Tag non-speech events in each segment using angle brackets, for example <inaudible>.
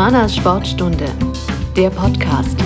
Humanas Sportstunde, der Podcast.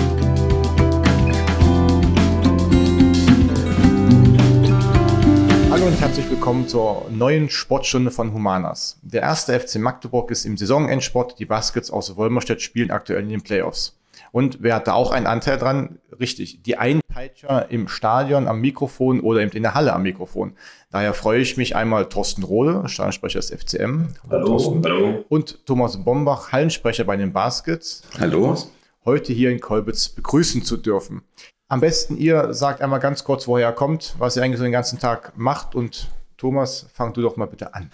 Hallo und herzlich willkommen zur neuen Sportstunde von Humanas. Der erste FC Magdeburg ist im Saisonendsport. Die Baskets aus Wolmerstedt spielen aktuell in den Playoffs. Und wer hat da auch einen Anteil dran? Richtig, die Einpeitscher im Stadion am Mikrofon oder eben in der Halle am Mikrofon. Daher freue ich mich einmal Thorsten Rohde, Stadionsprecher des FCM. Hallo, hallo. Und Thomas Bombach, Hallensprecher bei den Baskets. Hallo. Heute hier in Kolbitz begrüßen zu dürfen. Am besten ihr sagt einmal ganz kurz, woher ihr kommt, was ihr eigentlich so den ganzen Tag macht und Thomas, fang du doch mal bitte an.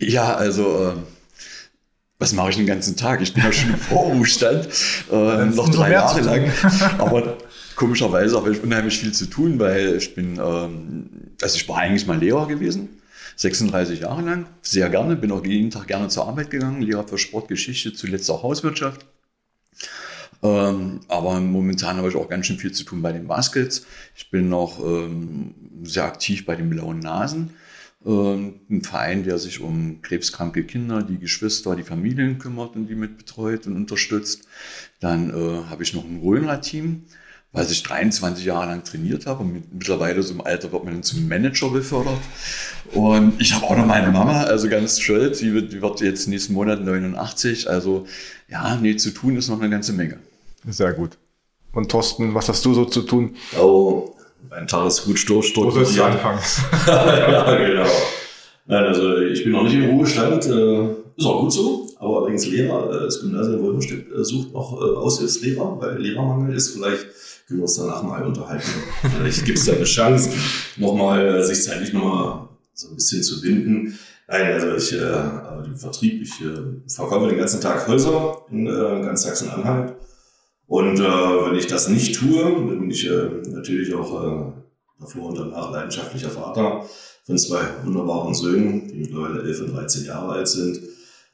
Ja, also, äh, was mache ich den ganzen Tag? Ich bin ja schon im <laughs> Vorruhestand, äh, noch drei Jahre lang. <laughs> Aber komischerweise habe ich unheimlich viel zu tun, weil ich bin, ähm, also ich war eigentlich mal Lehrer gewesen. 36 Jahre lang, sehr gerne, bin auch jeden Tag gerne zur Arbeit gegangen, Lehrer für Sportgeschichte, zuletzt auch Hauswirtschaft. Ähm, aber momentan habe ich auch ganz schön viel zu tun bei den Baskets. Ich bin noch ähm, sehr aktiv bei den Blauen Nasen, ein Verein, der sich um krebskranke Kinder, die Geschwister, die Familien kümmert und die mit betreut und unterstützt. Dann äh, habe ich noch ein Röhnrad-Team, was ich 23 Jahre lang trainiert habe. Und mit, mittlerweile so im Alter wird man dann zum Manager befördert. Und ich habe auch noch meine Mama, also ganz stolz, die wird, die wird jetzt nächsten Monat 89. Also ja, nee, zu tun ist noch eine ganze Menge. Sehr gut. Und Thorsten, was hast du so zu tun? Oh, ein Tag ist gut durchstrukturiert. anfangen? <laughs> ja, genau. Nein, also ich bin noch nicht im Ruhestand, äh, ist auch gut so, aber allerdings Lehrer, äh, das Gymnasium Wolfenstedt äh, sucht noch Aushilfslehrer, weil Lehrermangel ist. Vielleicht können wir uns danach mal unterhalten. <laughs> Vielleicht gibt es da eine Chance, nochmal sich zeitlich nochmal so ein bisschen zu binden. Nein, also ich äh, arbeite im Vertrieb, ich äh, verkaufe den ganzen Tag Häuser in äh, ganz Sachsen-Anhalt. Und äh, wenn ich das nicht tue, dann bin ich äh, natürlich auch äh, davor und danach leidenschaftlicher Vater von zwei wunderbaren Söhnen, die mittlerweile 11 und 13 Jahre alt sind.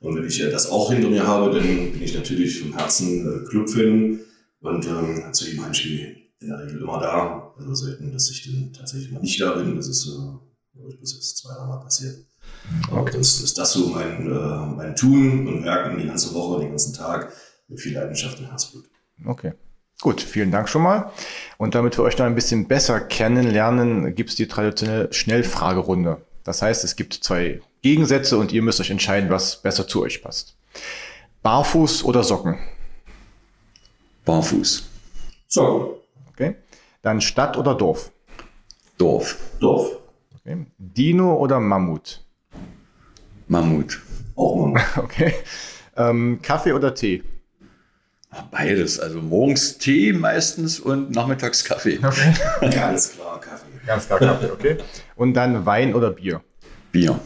Und wenn ich äh, das auch hinter mir habe, dann bin ich natürlich vom Herzen äh, Clubfan und ähm, zu jedem Heimspiel in der Regel immer da. Also selten, dass ich dann tatsächlich mal nicht da bin. Das ist, äh, glaube ich, bis jetzt zwei, dreimal passiert. Aber das ist das so mein, äh, mein Tun und Werken die ganze Woche, den ganzen Tag mit viel Leidenschaft und Herzblut. Okay. Gut, vielen Dank schon mal. Und damit wir euch noch ein bisschen besser kennenlernen, gibt es die traditionelle Schnellfragerunde. Das heißt, es gibt zwei Gegensätze und ihr müsst euch entscheiden, was besser zu euch passt. Barfuß oder Socken? Barfuß. So, Okay. Dann Stadt oder Dorf? Dorf. Dorf. Okay. Dino oder Mammut? Mammut. Auch mal. <laughs> Okay. Ähm, Kaffee oder Tee? Beides. Also morgens Tee meistens und nachmittags Kaffee. Okay. <laughs> Ganz klar Kaffee. Ganz klar Kaffee, okay. Und dann Wein oder Bier? Bier.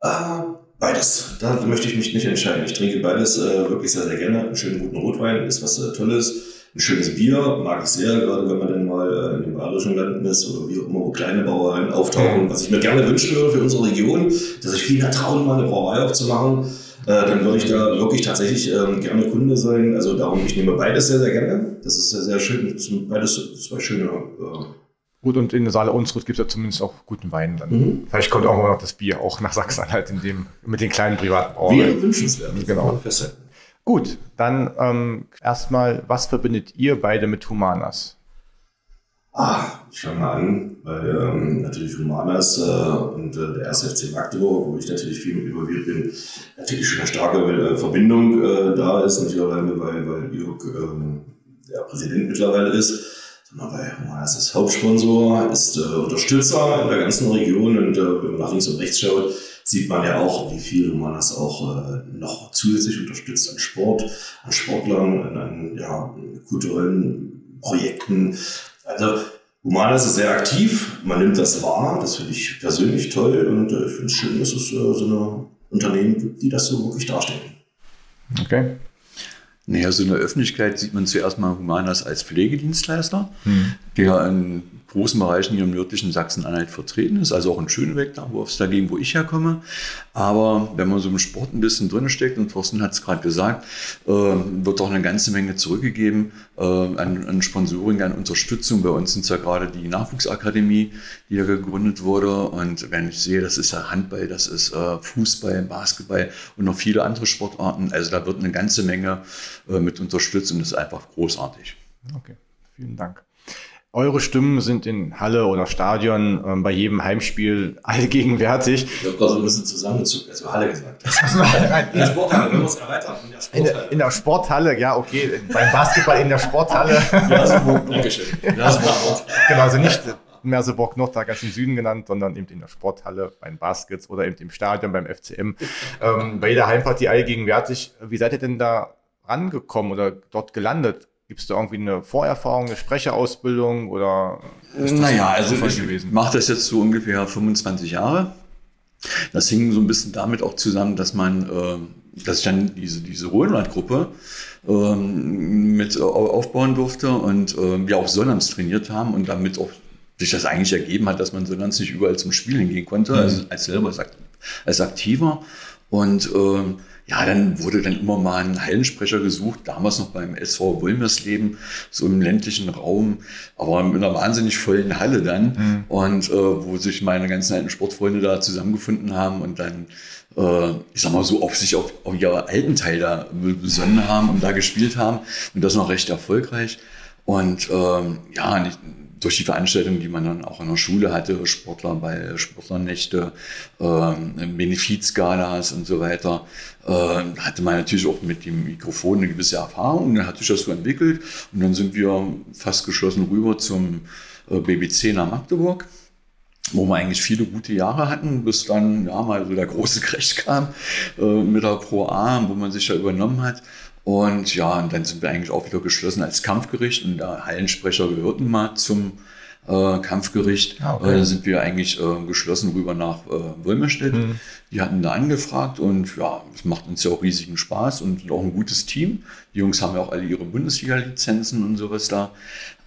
Ah, beides. Da möchte ich mich nicht entscheiden. Ich trinke beides äh, wirklich sehr, sehr gerne. Einen schönen guten Rotwein ist was äh, Tolles. Ein schönes Bier mag ich sehr, gerade wenn man dann mal äh, in den bayerischen Landen ist oder wie auch immer, wo kleine Brauereien auftauchen. Was ich mir gerne wünschen würde für unsere Region, dass ich viel mehr trauen, mal eine Brauerei aufzumachen. Äh, dann würde ich da wirklich tatsächlich ähm, gerne Kunde sein. Also darum, ich nehme beides sehr, sehr gerne. Das ist sehr, sehr schön. Beides zwei schöne äh, Gut, und in der Saale Unsrut gibt es ja zumindest auch guten Wein dann. Mhm. Vielleicht kommt auch mal noch das Bier auch nach Sachsen halt in dem, mit den kleinen privaten Wäre Brauereien. wünschenswert. Genau. Gut, dann ähm, erstmal, was verbindet ihr beide mit Humanas? Ah, ich fange mal an, weil ähm, natürlich Humanas äh, und äh, der 1. FC Magdeburg, wo ich natürlich viel mit involviert bin, natürlich schon eine starke äh, Verbindung äh, da ist. Nicht alleine, weil, weil Jörg ähm, der Präsident mittlerweile ist, sondern weil Humanas ist Hauptsponsor, ist äh, Unterstützer in der ganzen Region und äh, wenn man nach links und rechts schaut, sieht man ja auch, wie viel Humanas auch äh, noch zusätzlich unterstützt an Sport, an Sportlern, an, an ja, kulturellen Projekten. Also Humanas ist sehr aktiv, man nimmt das wahr, das finde ich persönlich toll und äh, ich finde es schön, dass es äh, so eine Unternehmen gibt, die das so wirklich darstellen. Okay. Naja, so in der Öffentlichkeit sieht man zuerst mal Humanas als Pflegedienstleister, der in großen Bereichen hier im nördlichen Sachsen-Anhalt vertreten ist, also auch in Schönebeck, da wo es dagegen, wo ich herkomme. Aber wenn man so im Sport ein bisschen drin steckt, und Thorsten hat es gerade gesagt, äh, wird auch eine ganze Menge zurückgegeben äh, an, an Sponsoring, an Unterstützung. Bei uns sind es ja gerade die Nachwuchsakademie, die ja gegründet wurde. Und wenn ich sehe, das ist ja Handball, das ist äh, Fußball, Basketball und noch viele andere Sportarten. Also da wird eine ganze Menge äh, mit unterstützt und das ist einfach großartig. Okay, vielen Dank. Eure Stimmen sind in Halle oder Stadion ähm, bei jedem Heimspiel <laughs> allgegenwärtig. Ich habe gerade so ein bisschen zusammengezogen, also Halle gesagt. <laughs> in der Sporthalle, wir müssen erweitern. In der, in der Sporthalle, ja, okay. Beim Basketball in der Sporthalle. <laughs> Merseburg, Dankeschön. Merseburg. genau, also nicht Merseburg Nord, ganz im Süden genannt, sondern eben in der Sporthalle beim Baskets oder eben im Stadion beim FCM. Ähm, bei jeder Heimpartie allgegenwärtig. Wie seid ihr denn da rangekommen oder dort gelandet? Gibt es da irgendwie eine Vorerfahrung, eine Sprecherausbildung oder? Naja, also ich mache das jetzt so ungefähr 25 Jahre. Das hing so ein bisschen damit auch zusammen, dass man, äh, dass ich dann diese, diese Ruhrland-Gruppe ähm, mit aufbauen durfte und äh, wir auch Sonnams trainiert haben und damit auch sich das eigentlich ergeben hat, dass man Sonnams nicht überall zum Spielen gehen konnte, mhm. also als selber als, als Aktiver. Und ähm, ja, dann wurde dann immer mal ein Hallensprecher gesucht, damals noch beim SV Wolmersleben, so im ländlichen Raum, aber mit einer wahnsinnig vollen Halle dann. Mhm. Und äh, wo sich meine ganzen alten Sportfreunde da zusammengefunden haben und dann, äh, ich sag mal so, auf sich auf, auf ihre alten Teil da besonnen haben und da gespielt haben. Und das noch recht erfolgreich. Und ähm, ja, nicht, durch die Veranstaltungen, die man dann auch in der Schule hatte, Sportler bei Sportlernächte, äh, Benefizgalas und so weiter, äh, hatte man natürlich auch mit dem Mikrofon eine gewisse Erfahrung und dann hat sich das so entwickelt und dann sind wir fast geschlossen rüber zum äh, BBC nach Magdeburg wo wir eigentlich viele gute Jahre hatten, bis dann ja mal so der große Crash kam äh, mit der Pro A, wo man sich ja übernommen hat. Und ja, und dann sind wir eigentlich auch wieder geschlossen als Kampfgericht und der Hallensprecher gehörten mal zum äh, Kampfgericht. Ah, okay. äh, sind wir eigentlich äh, geschlossen rüber nach äh, Wolmerstedt. Mhm. Die hatten da angefragt und ja, es macht uns ja auch riesigen Spaß und auch ein gutes Team. Die Jungs haben ja auch alle ihre Bundesliga-Lizenzen und sowas da.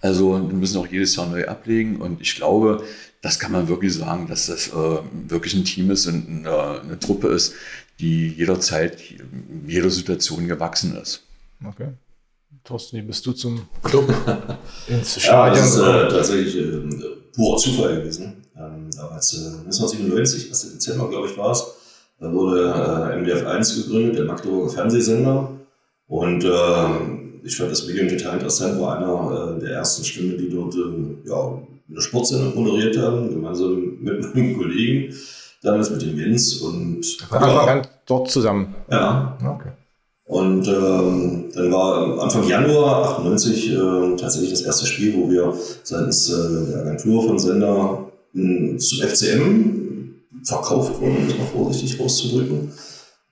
Also wir müssen auch jedes Jahr neu ablegen und ich glaube, das kann man wirklich sagen, dass das äh, wirklich ein Team ist und eine, eine Truppe ist, die jederzeit, in jeder Situation gewachsen ist. Okay. Thorsten, wie bist du zum Club <laughs> ins Stadion? Ja, das ist äh, tatsächlich äh, purer Zufall gewesen. Ähm, damals äh, 1997, 1. Dezember, glaube ich, war es. Da wurde äh, MDF 1 gegründet, der Magdeburger Fernsehsender. Und äh, ich fand das Medium total interessant, war einer äh, der ersten Stimmen, die dort äh, ja, eine Sportsendung moderiert haben, gemeinsam mit meinem Kollegen damals mit dem Jens und von Anfang an dort zusammen. Ja. Okay. Und ähm, dann war Anfang Januar 98 äh, tatsächlich das erste Spiel, wo wir seitens äh, der Agentur von Sender äh, zum FCM verkauft wurden, um das mal vorsichtig auszudrücken.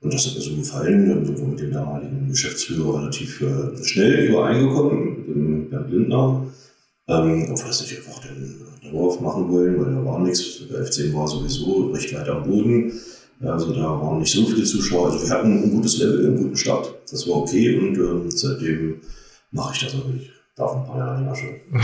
Und das hat mir so gefallen. Dann sind wir mit dem damaligen Geschäftsführer relativ äh, schnell übereingekommen, mit dem Bernd Lindner. Ähm, ob wir das nicht einfach den Dorf machen wollen, weil da war nichts. Der FC war sowieso recht weit am Boden. Also da waren nicht so viele Zuschauer. Also wir hatten ein gutes Level, einen guten Start. Das war okay und ähm, seitdem mache ich das auch nicht. Darf ein paar Jahre länger schon <laughs>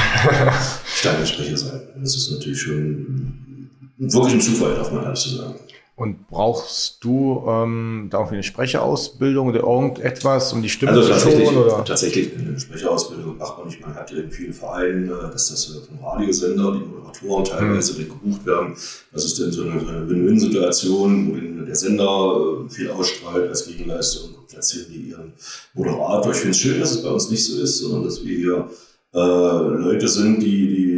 Stadionsprecher sein. Das ist natürlich schon wirklich ein Zufall, darf man so sagen. Und brauchst du ähm, da auch eine Sprecherausbildung oder irgendetwas, um die Stimme also zu schonen? Oder? Tatsächlich eine Sprecherausbildung macht man nicht. Man hat in vielen Vereinen, äh, dass das äh, vom Radiosender, die Moderatoren teilweise mhm. gebucht werden. Das ist dann so eine, eine Win-Win-Situation, wo der Sender äh, viel ausstrahlt als Gegenleistung, platzieren die ihren Moderator. Ich finde es schön, dass es bei uns nicht so ist, sondern dass wir hier äh, Leute sind, die, die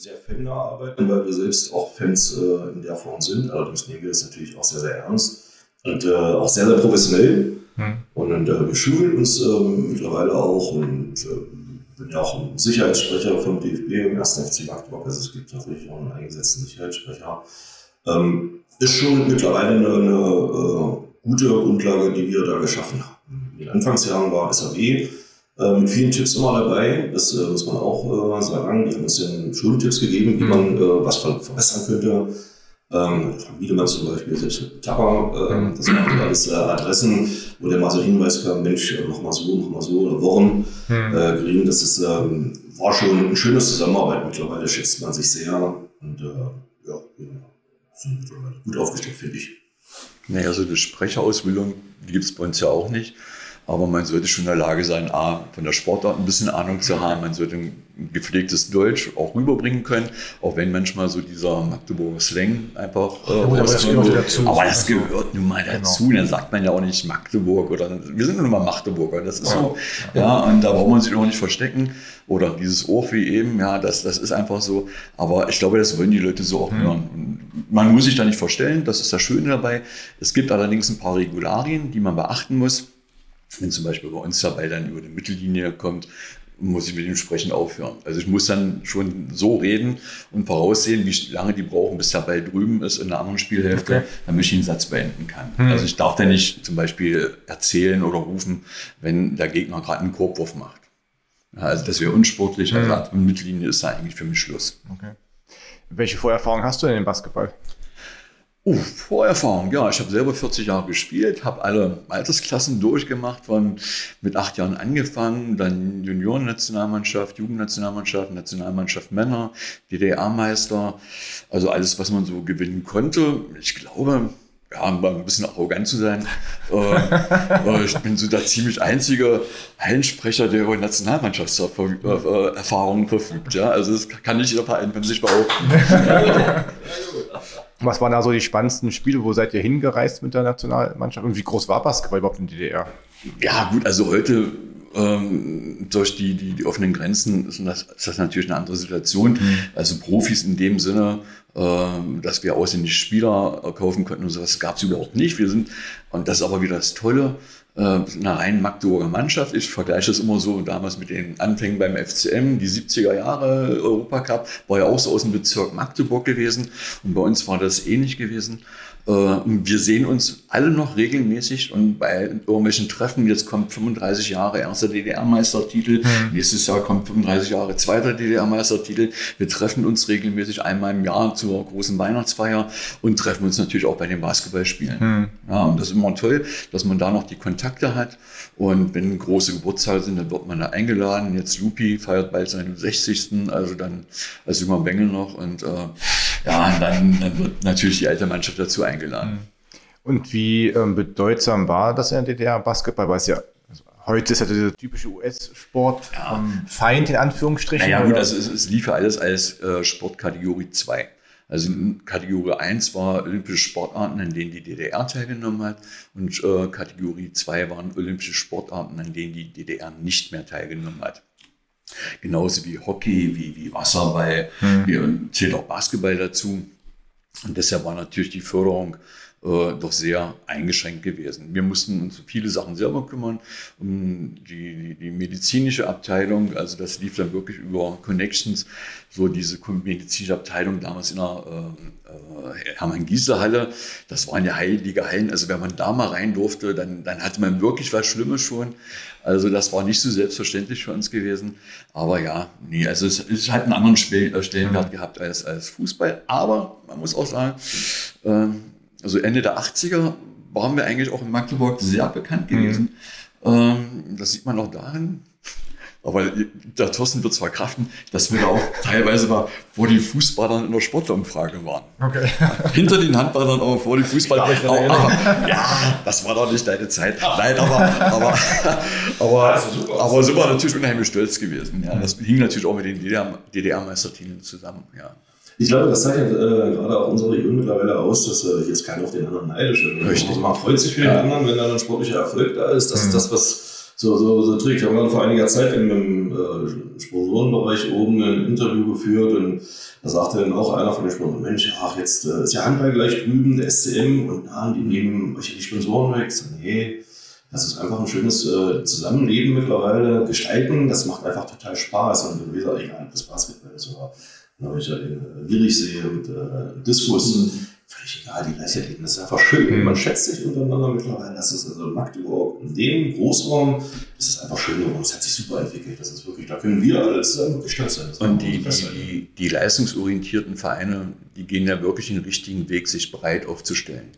sehr fannah arbeiten, weil wir selbst auch Fans äh, in der Form sind. Allerdings nehmen wir das natürlich auch sehr, sehr ernst und äh, auch sehr, sehr professionell. Hm. Und äh, wir schulen uns ähm, mittlerweile auch und äh, bin ja auch ein Sicherheitssprecher vom DFB im ersten FC Magdeburg. Also es gibt natürlich auch einen eingesetzten Sicherheitssprecher. Ähm, ist schon mittlerweile eine, eine äh, gute Grundlage, die wir da geschaffen haben. In den Anfangsjahren war SAB mit vielen Tipps immer dabei. Das äh, muss man auch äh, sagen. Die haben uns ja Schultipps gegeben, wie mhm. man äh, was verbessern könnte. Ähm, Wiedemann zum Beispiel, selbst mit Tapper, äh, mhm. das waren alles äh, Adressen, wo der mal so Hinweis kam, Mensch, äh, mach mal so, mach mal so, oder Wochen mhm. äh, kriegen. Das ist, ähm, war schon ein schönes Zusammenarbeit. Mittlerweile schätzt man sich sehr und äh, ja, sind mittlerweile gut aufgestellt, finde ich. Naja, so eine Sprecherausbildung, gibt es bei uns ja auch nicht. Aber man sollte schon in der Lage sein, A, von der Sportart ein bisschen Ahnung zu haben. Man sollte ein gepflegtes Deutsch auch rüberbringen können, auch wenn manchmal so dieser Magdeburger Slang einfach äh, aber das gehört dazu. Aber das gehört nun mal dazu. Genau. Dann sagt man ja auch nicht Magdeburg oder wir sind nun mal Magdeburger. Das ist so. Ja, und da braucht man sich auch nicht verstecken. Oder dieses Ohr wie eben, ja, das, das ist einfach so. Aber ich glaube, das wollen die Leute so auch mhm. hören. Und man muss sich da nicht verstellen, das ist das Schöne dabei. Es gibt allerdings ein paar Regularien, die man beachten muss. Wenn zum Beispiel bei uns der Ball dann über die Mittellinie kommt, muss ich mit ihm sprechen aufhören. Also ich muss dann schon so reden und voraussehen, wie lange die brauchen, bis der Ball drüben ist in der anderen Spielhälfte, okay. damit ich den Satz beenden kann. Hm. Also ich darf da nicht zum Beispiel erzählen oder rufen, wenn der Gegner gerade einen Korbwurf macht. Also das wäre unsportlich. Also hm. mit Mittellinie ist da eigentlich für mich Schluss. Okay. Welche Vorerfahrung hast du denn im Basketball? Uh, Vorerfahrung, ja, ich habe selber 40 Jahre gespielt, habe alle Altersklassen durchgemacht, von mit acht Jahren angefangen, dann Junioren-Nationalmannschaft, Jugendnationalmannschaft, Nationalmannschaft Männer, DDR-Meister, also alles, was man so gewinnen konnte. Ich glaube, ja, um ein bisschen arrogant zu sein, <laughs> äh, ich bin so der ziemlich einzige Hallensprecher, der über Nationalmannschaftserfahrungen verfügt. Ja, also das kann nicht jeder Verein von sich behaupten. <laughs> <laughs> Was waren da so die spannendsten Spiele? Wo seid ihr hingereist mit der Nationalmannschaft? Und wie groß war Basketball überhaupt in der DDR? Ja, gut, also heute ähm, durch die, die, die offenen Grenzen ist das, ist das natürlich eine andere Situation. Mhm. Also Profis in dem Sinne, ähm, dass wir ausländische Spieler kaufen könnten und sowas gab es überhaupt nicht. Wir sind, und das ist aber wieder das Tolle, eine rein Magdeburger Mannschaft. Ich vergleiche das immer so damals mit den Anfängen beim FCM, die 70er Jahre Europacup, war ja auch so aus dem Bezirk Magdeburg gewesen und bei uns war das ähnlich gewesen. Äh, wir sehen uns alle noch regelmäßig und bei irgendwelchen Treffen, jetzt kommt 35 Jahre erster DDR-Meistertitel, mhm. nächstes Jahr kommt 35 Jahre zweiter DDR-Meistertitel. Wir treffen uns regelmäßig einmal im Jahr zur großen Weihnachtsfeier und treffen uns natürlich auch bei den Basketballspielen. Mhm. Ja, und das ist immer toll, dass man da noch die Kontakte hat. Und wenn große Geburtstage sind, dann wird man da eingeladen. Jetzt Lupi feiert bald seinen 60. Also dann als junger Bengel noch. Und äh, ja, dann, dann wird natürlich die alte Mannschaft dazu eingeladen. Und wie ähm, bedeutsam war das in der DDR Basketball? Weil es ja also heute ist ja dieser typische US-Sport ja. ähm, Feind in Anführungsstrichen. Naja, gut, also es, es lief ja alles als äh, Sportkategorie 2. Also Kategorie 1 war olympische Sportarten, an denen die DDR teilgenommen hat. Und äh, Kategorie 2 waren olympische Sportarten, an denen die DDR nicht mehr teilgenommen hat. Genauso wie Hockey, wie, wie Wasserball, mhm. zählt auch Basketball dazu. Und deshalb war natürlich die Förderung äh, doch sehr eingeschränkt gewesen. Wir mussten uns um viele Sachen selber kümmern, um die, die, die, medizinische Abteilung, also das lief dann wirklich über Connections, so diese medizinische Abteilung damals in der äh, äh, Hermann-Gieße-Halle, das waren ja heilige Hallen, also wenn man da mal rein durfte, dann, dann hatte man wirklich was Schlimmes schon. Also das war nicht so selbstverständlich für uns gewesen. Aber ja, nee, also es, es hat einen anderen äh, Stellenwert gehabt als, als Fußball. Aber man muss auch sagen, äh, also Ende der 80er waren wir eigentlich auch in Magdeburg sehr bekannt gewesen. Mhm. Ähm, das sieht man auch darin, aber der Thorsten wird zwar kraften, dass wir da auch <laughs> teilweise mal vor die Fußballern in der Sportumfrage waren. Okay. <laughs> Hinter den Handballern, aber vor die Fußballer. Aber, <laughs> ja, das war doch nicht deine Zeit. Nein, aber, aber, aber, aber sind wir natürlich unheimlich stolz gewesen. Ja, das hing natürlich auch mit den DDR-Meistertiteln zusammen. Ja. Ich glaube, das zeichnet äh, gerade auch unsere Region mittlerweile aus, dass äh, jetzt keiner auf den anderen neidisch ist. Richtig. Also man freut sich für den anderen, wenn dann ein sportlicher Erfolg da ist. Das mhm. ist das, was so, so, so trägt. Wir haben gerade vor einiger Zeit in einem äh, Sponsorenbereich oben ein Interview geführt und da sagte dann auch einer von den Sponsoren, Mensch, ach, jetzt äh, ist ja Handball gleich drüben, der SCM und na, die nehmen euch die Sponsoren weg. So, nee, das ist einfach ein schönes äh, Zusammenleben mittlerweile, gestalten, das macht einfach total Spaß und wie gesagt, egal, ob das Basketball ist oder wenn ich ja den Lirichsee und äh, Diskus, mhm völlig egal, die Gleichheiten. Das ist einfach schön. Man schätzt sich untereinander mittlerweile. Das ist also Magdeburg in dem Großraum, das ist einfach schön geworden. Es hat sich super entwickelt. Das ist wirklich, da können wir als äh, wirklich stolz sein. Und die, die, die, leistungsorientierten Vereine, die gehen ja wirklich den richtigen Weg, sich breit aufzustellen.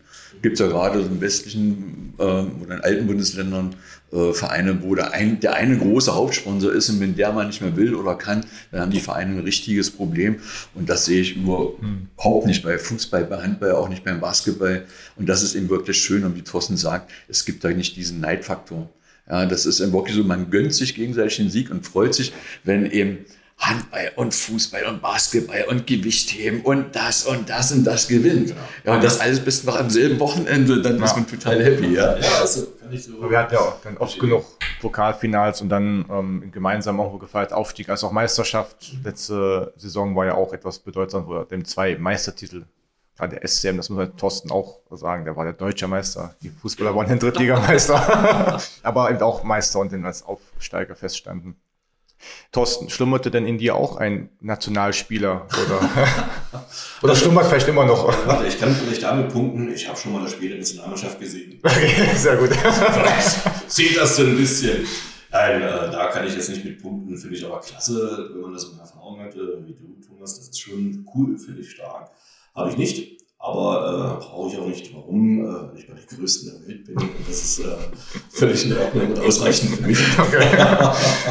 Gibt es ja gerade im westlichen äh, oder in alten Bundesländern äh, Vereine, wo der, ein, der eine große Hauptsponsor ist und wenn der mal nicht mehr will oder kann, dann haben die Vereine ein richtiges Problem. Und das sehe ich überhaupt nicht bei Fußball, bei Handball, auch nicht beim Basketball. Und das ist eben wirklich schön. Und wie Thorsten sagt, es gibt da nicht diesen Neidfaktor. Ja, das ist eben wirklich so, man gönnt sich gegenseitig den Sieg und freut sich, wenn eben Handball und Fußball und Basketball und Gewichtheben und das und das und das gewinnt. Genau. Ja, und das alles bis noch am selben Wochenende, dann ja. ist man total happy. Ja, ja also ich so. Wir hatten ja auch dann oft genug Pokalfinals und dann ähm, gemeinsam auch gefeiert Aufstieg als auch Meisterschaft. Letzte Saison war ja auch etwas bedeutsam, wo er dem zwei Meistertitel gerade der SCM, das muss halt Thorsten auch sagen, der war der deutsche Meister. Die Fußballer waren den Drittligameister, <laughs> aber eben auch Meister und den als Aufsteiger feststanden. Thorsten, schlummerte denn in dir auch ein Nationalspieler? Oder, <laughs> oder schlummert vielleicht immer noch? Warte, ich kann vielleicht damit punkten, ich habe schon mal das Spiel der Nationalmannschaft gesehen. <laughs> Okay, sehr gut. Vielleicht zählt das so ein bisschen. Nein, äh, da kann ich jetzt nicht mit punkten, finde ich aber klasse, wenn man das so eine Erfahrung hat, äh, wie du, Thomas, das ist schon cool, finde ich stark. Habe ich nicht. Aber äh, brauche ich auch nicht. Warum? Äh, weil ich bei den Größten der Welt bin. Und das ist äh, völlig in Ordnung und ausreichend für mich. <laughs> Okay.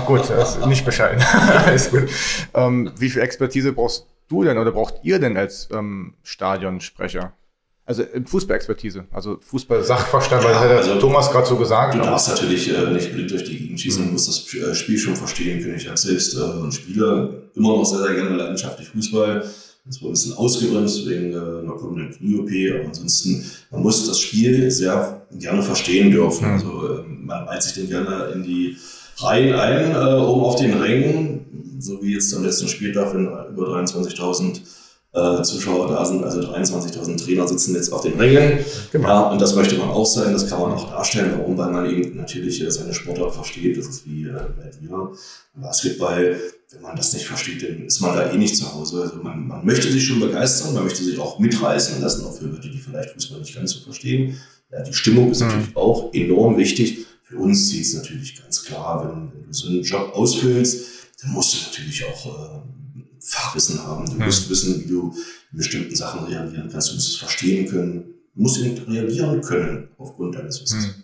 gut, das ist nicht bescheiden. <laughs> Alles gut. Ähm, wie viel Expertise brauchst du denn oder braucht ihr denn als ähm, Stadionsprecher? Also Fußballexpertise, also Fußball-Sachverstand, ja, weil also, Thomas gerade so gesagt. Du darfst natürlich äh, nicht blind durch die Gegend schießen, du musst das äh, Spiel schon verstehen können. Ich habe selbst äh, ein Spieler immer noch sehr, sehr gerne leidenschaftlich Fußball das war ein bisschen ausgebremst wegen äh, einer kommenden Knie-OP, aber ansonsten, man muss das Spiel sehr gerne verstehen dürfen. Mhm. Also äh, man reiht sich den gerne in die Reihen ein, äh, oben auf den Rängen, so wie jetzt am letzten Spieltag, wenn über 23.000 äh, Zuschauer da sind, also 23.000 Trainer sitzen jetzt auf den Rängen. Genau. Ja, und das möchte man auch sein, das kann man auch darstellen. Warum? Weil man eben natürlich äh, seine Sportart versteht. Das ist wie äh, bei dir. Basketball wenn man das nicht versteht, dann ist man da eh nicht zu Hause. Also man, man möchte sich schon begeistern, man möchte sich auch mitreißen lassen, auch für Leute, die vielleicht Fußball nicht ganz so verstehen. Ja, die Stimmung ist mhm. natürlich auch enorm wichtig. Für uns sieht es natürlich ganz klar, wenn, wenn, du so einen Job ausfüllst, dann musst du natürlich auch äh, Fachwissen haben. Du mhm. musst wissen, wie du in bestimmten Sachen reagieren kannst. Du musst es verstehen können. Du musst reagieren können aufgrund deines Wissens. Mhm.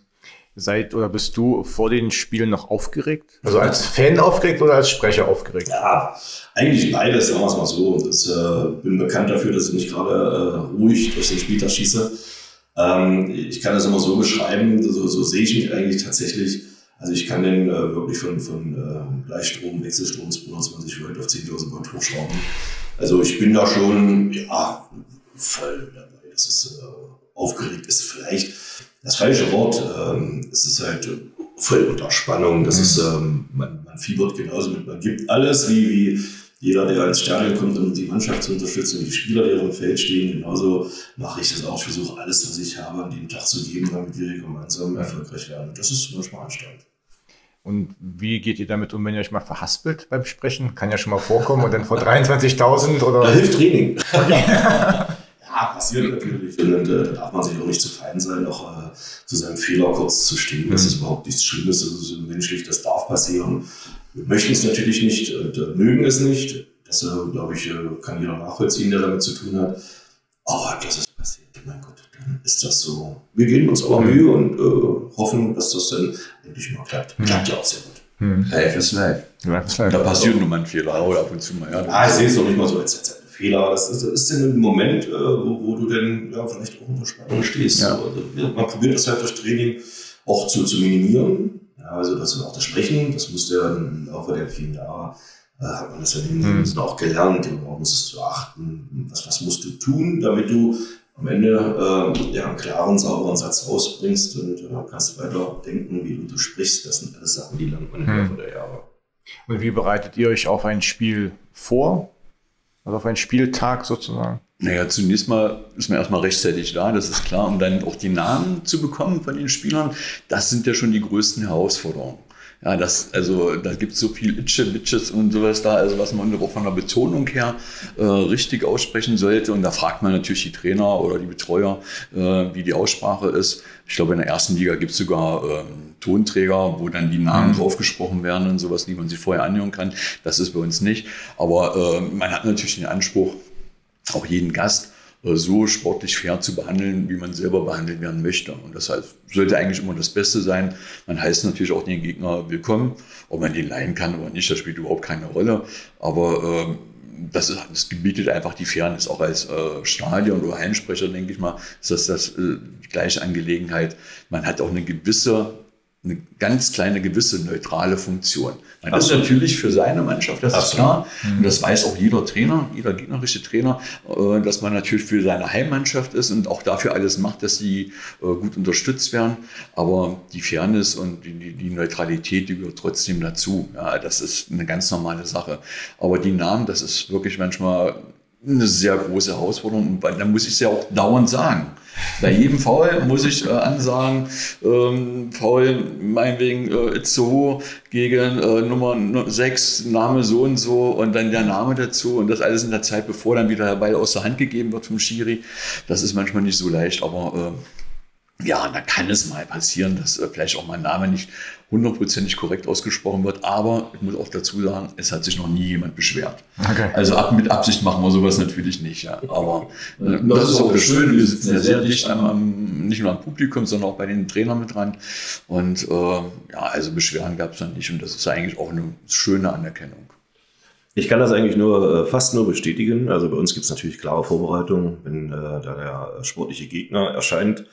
Seid oder bist du vor den Spielen noch aufgeregt? Also als Fan aufgeregt oder als Sprecher aufgeregt? Ja, eigentlich beides, sagen wir es mal so. Ich äh, bin bekannt dafür, dass ich nicht gerade äh, ruhig durch den Spieltag schieße. Ähm, ich kann das immer so beschreiben, so, so sehe ich mich eigentlich tatsächlich. Also ich kann den äh, wirklich von, von äh, Gleichstrom, Wechselstrom 220 Volt auf 10.000 Volt hochschrauben. Also ich bin da schon, ja, voll dabei. Das ist äh, aufgeregt ist vielleicht das falsche Wort. Ähm, es ist halt voll unter Spannung. Das mhm. ist, ähm, man, man fiebert genauso mit, man gibt alles, wie, wie jeder, der ins Stadion kommt, um die Mannschaft zu unterstützen, die Spieler, die auf dem Feld stehen. Genauso mache ich das auch. Ich versuche alles, was ich habe, an dem Tag zu geben, damit wir gemeinsam erfolgreich werden. Das ist manchmal anstrengend. Und wie geht ihr damit um, wenn ihr euch mal verhaspelt beim Sprechen? Kann ja schon mal vorkommen und dann vor 23.000 oder? Da hilft Training. <laughs> Ja, passiert natürlich. Und äh, da darf man sich auch nicht zu fein sein, auch äh, zu seinem Fehler kurz zu stehen. Das mhm. ist überhaupt nichts Schlimmes, das ist menschlich, das darf passieren. Wir möchten es natürlich nicht und äh, mögen es nicht. Das, äh, glaube ich, äh, kann jeder nachvollziehen, der damit zu tun hat. Aber das ist passiert, mein Gott, dann ist das so. Wir geben uns aber Mühe und äh, hoffen, dass das dann endlich mal klappt. Mhm. Klappt ja auch sehr gut. Hm. Life is life. Life is life. Da passiert nur mal ein Fehler, oder ab und zu mal. Ja, ah, ich sehe es doch nicht mal so als Fehler. Das ist, ist denn ein Moment, äh, wo, wo, du denn ja, vielleicht auch unter Spannung stehst. Ja. Also, man probiert das halt durch Training auch zu, zu minimieren. Also das ist auch das Sprechen, das musste ja im Laufe der vielen Jahre äh, hat man das ja mhm. auch gelernt, worauf es zu achten, was, was musst du tun, damit du am Ende äh, ja, einen klaren, sauberen Satz rausbringst und äh, kannst weiter denken, wie du, du sprichst. Das sind alles Sachen, die lernt man im Laufe der Jahre. Und wie bereitet ihr euch auf ein Spiel vor? Also auf einen Spieltag sozusagen? Naja, zunächst mal ist man erstmal rechtzeitig da, das ist klar, um dann auch die Namen zu bekommen von den Spielern. Das sind ja schon die größten Herausforderungen. Ja, das, also da gibt es so viel Itche, Bitches und sowas da, also was man auch von der Betonung her äh, richtig aussprechen sollte. Und da fragt man natürlich die Trainer oder die Betreuer, äh, wie die Aussprache ist. Ich glaube, in der ersten Liga gibt es sogar ähm, Tonträger, wo dann die Namen mhm. draufgesprochen werden und sowas, die man sich vorher anhören kann. Das ist bei uns nicht. Aber äh, man hat natürlich den Anspruch, auch jeden Gast äh, so sportlich fair zu behandeln, wie man selber behandelt werden möchte. Und das heißt, sollte eigentlich immer das Beste sein. Man heißt natürlich auch den Gegner willkommen, ob man den leihen kann oder nicht, das spielt überhaupt keine Rolle. Aber äh, das, ist, das gebietet einfach die Fairness. Auch als äh, Stadion- oder Heimsprecher, denke ich mal, ist das, das äh, die gleiche Angelegenheit. Man hat auch eine gewisse eine ganz kleine gewisse neutrale Funktion. Man ist natürlich für seine Mannschaft, das ist klar. Und das weiß auch jeder Trainer, jeder gegnerische Trainer, äh, dass man natürlich für seine Heimmannschaft ist und auch dafür alles macht, dass sie äh, gut unterstützt werden. Aber die Fairness und die, die Neutralität, die gehört trotzdem dazu. Ja, das ist eine ganz normale Sache. Aber die Namen, das ist wirklich manchmal eine sehr große Herausforderung. Dann muss ich es ja auch dauernd sagen. Bei jedem Foul muss ich äh, ansagen, ähm, Foul meinetwegen äh, Itzo gegen äh, Nummer 6, Name so und so und dann der Name dazu und das alles in der Zeit, bevor dann wieder der Ball aus der Hand gegeben wird vom Schiri. Das ist manchmal nicht so leicht, aber äh, ja, da kann es mal passieren, dass äh, vielleicht auch mein Name nicht hundertprozentig korrekt ausgesprochen wird. Aber ich muss auch dazu sagen, es hat sich noch nie jemand beschwert. Okay. Also ab, mit Absicht machen wir sowas natürlich nicht. Ja. Aber äh, das, das, ist auch das Schöne. Wir sitzen ja sehr dicht am, am, nicht nur am Publikum, sondern auch bei den Trainern mit dran. Und äh, ja, also Beschweren gab es dann nicht. Und das ist eigentlich auch eine schöne Anerkennung. Ich kann das eigentlich nur äh, fast nur bestätigen. Also bei uns gibt es natürlich klare Vorbereitungen, wenn äh, da der sportliche Gegner erscheint.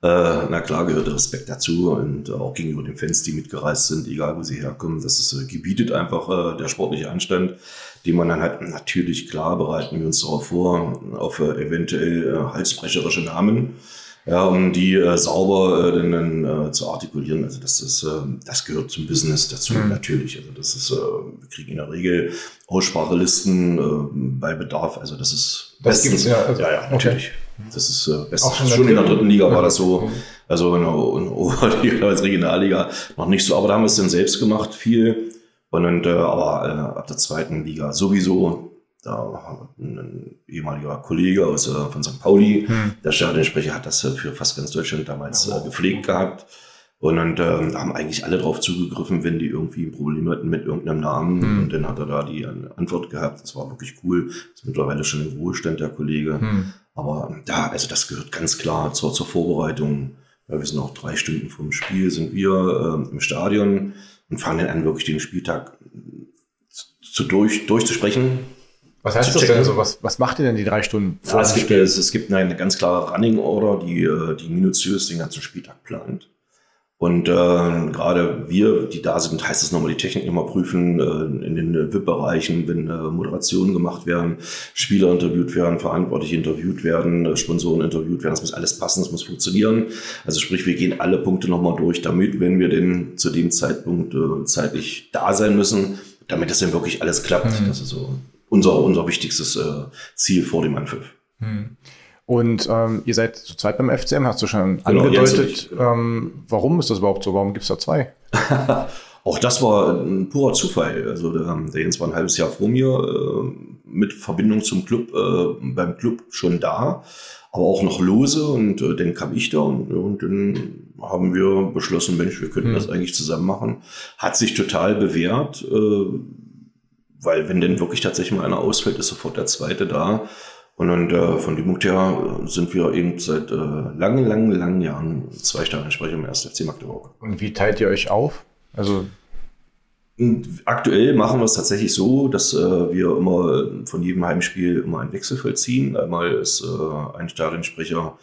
Äh, na klar gehört Respekt dazu und auch gegenüber den Fans, die mitgereist sind, egal wo sie herkommen. Das ist, äh, gebietet einfach äh, der sportliche Anstand, den man dann halt natürlich klar bereiten wir uns darauf vor, auf äh, eventuell äh, halsbrecherische Namen. Ja, um die sauber dann äh, zu artikulieren. Also das ist, das gehört zum Business dazu mhm. natürlich. Also das ist, wir kriegen in der Regel Aussprachelisten bei Bedarf. Also das ist das bestens. gibt's ja, also, ja, ja, natürlich. Okay. Das ist äh. Auch schon, schon in der dritten Liga war das so. Also in der, Oberliga <laughs> als Regionalliga noch nicht so. Aber da haben wir es dann selbst gemacht, viel. Und, und äh, aber äh, ab der zweiten Liga sowieso da ein ehemaliger Kollege aus, äh, von St. Pauli, hm. der Stadionsprecher, hat das äh, für fast ganz Deutschland damals ja, wow. äh, gepflegt gehabt. Und dann ähm, haben eigentlich alle drauf zugegriffen, wenn die irgendwie ein Problem hatten mit irgendeinem Namen. Hm. Und dann hat er da die Antwort gehabt. Das war wirklich cool. Ist mittlerweile schon im Ruhestand, der Kollege. Hm. Aber da, also das gehört ganz klar zur, zur Vorbereitung. Ja, wir sind auch drei Stunden vom Spiel, sind wir äh, im Stadion und fangen dann an, wirklich den Spieltag zu durch, durchzusprechen was heißt das denn? Also was, was macht ihr denn die drei Stunden vor ja, es, gibt, es, es gibt eine ganz klare Running Order, die, äh, die minutiös den ganzen Spieltag plant. Und äh, gerade wir, die da sind, heißt es nochmal die Technik nochmal prüfen, äh, in den VIP-Bereichen, wenn äh, Moderationen gemacht werden, Spieler interviewt werden, Verantwortliche interviewt werden, äh, Sponsoren interviewt werden. Das muss alles passen, das muss funktionieren. Also sprich, wir gehen alle Punkte nochmal durch, damit, wenn wir denn zu dem Zeitpunkt äh, zeitlich da sein müssen, damit das dann wirklich alles klappt. Mhm. Das ist so unser, unser wichtigstes äh, Ziel vor dem Anpfiff. Hm. Und ähm, ihr seid zu zweit beim FCM, hast du schon genau, angedeutet. Genau. Ähm, warum ist das überhaupt so? Warum gibt es da zwei? <laughs> Auch das war ein purer Zufall. Also der, der Jens war ein halbes Jahr vor mir äh, mit Verbindung zum Club, äh, beim Club schon da, aber auch noch lose und äh, dann kam ich da und, und dann haben wir beschlossen, Mensch, wir könnten hm. das eigentlich zusammen machen. Hat sich total bewährt. Äh, weil wenn denn wirklich tatsächlich mal einer ausfällt, ist sofort der zweite da. Und, und äh, von her sind wir eben seit äh, langen, langen, langen Jahren zwei Stadionsprecher im 1. FC Magdeburg. Und wie teilt ihr euch auf? Also Aktuell machen wir es tatsächlich so, dass äh, wir immer von jedem Heimspiel immer einen Wechsel vollziehen. Einmal ist äh, ein Stadionsprecher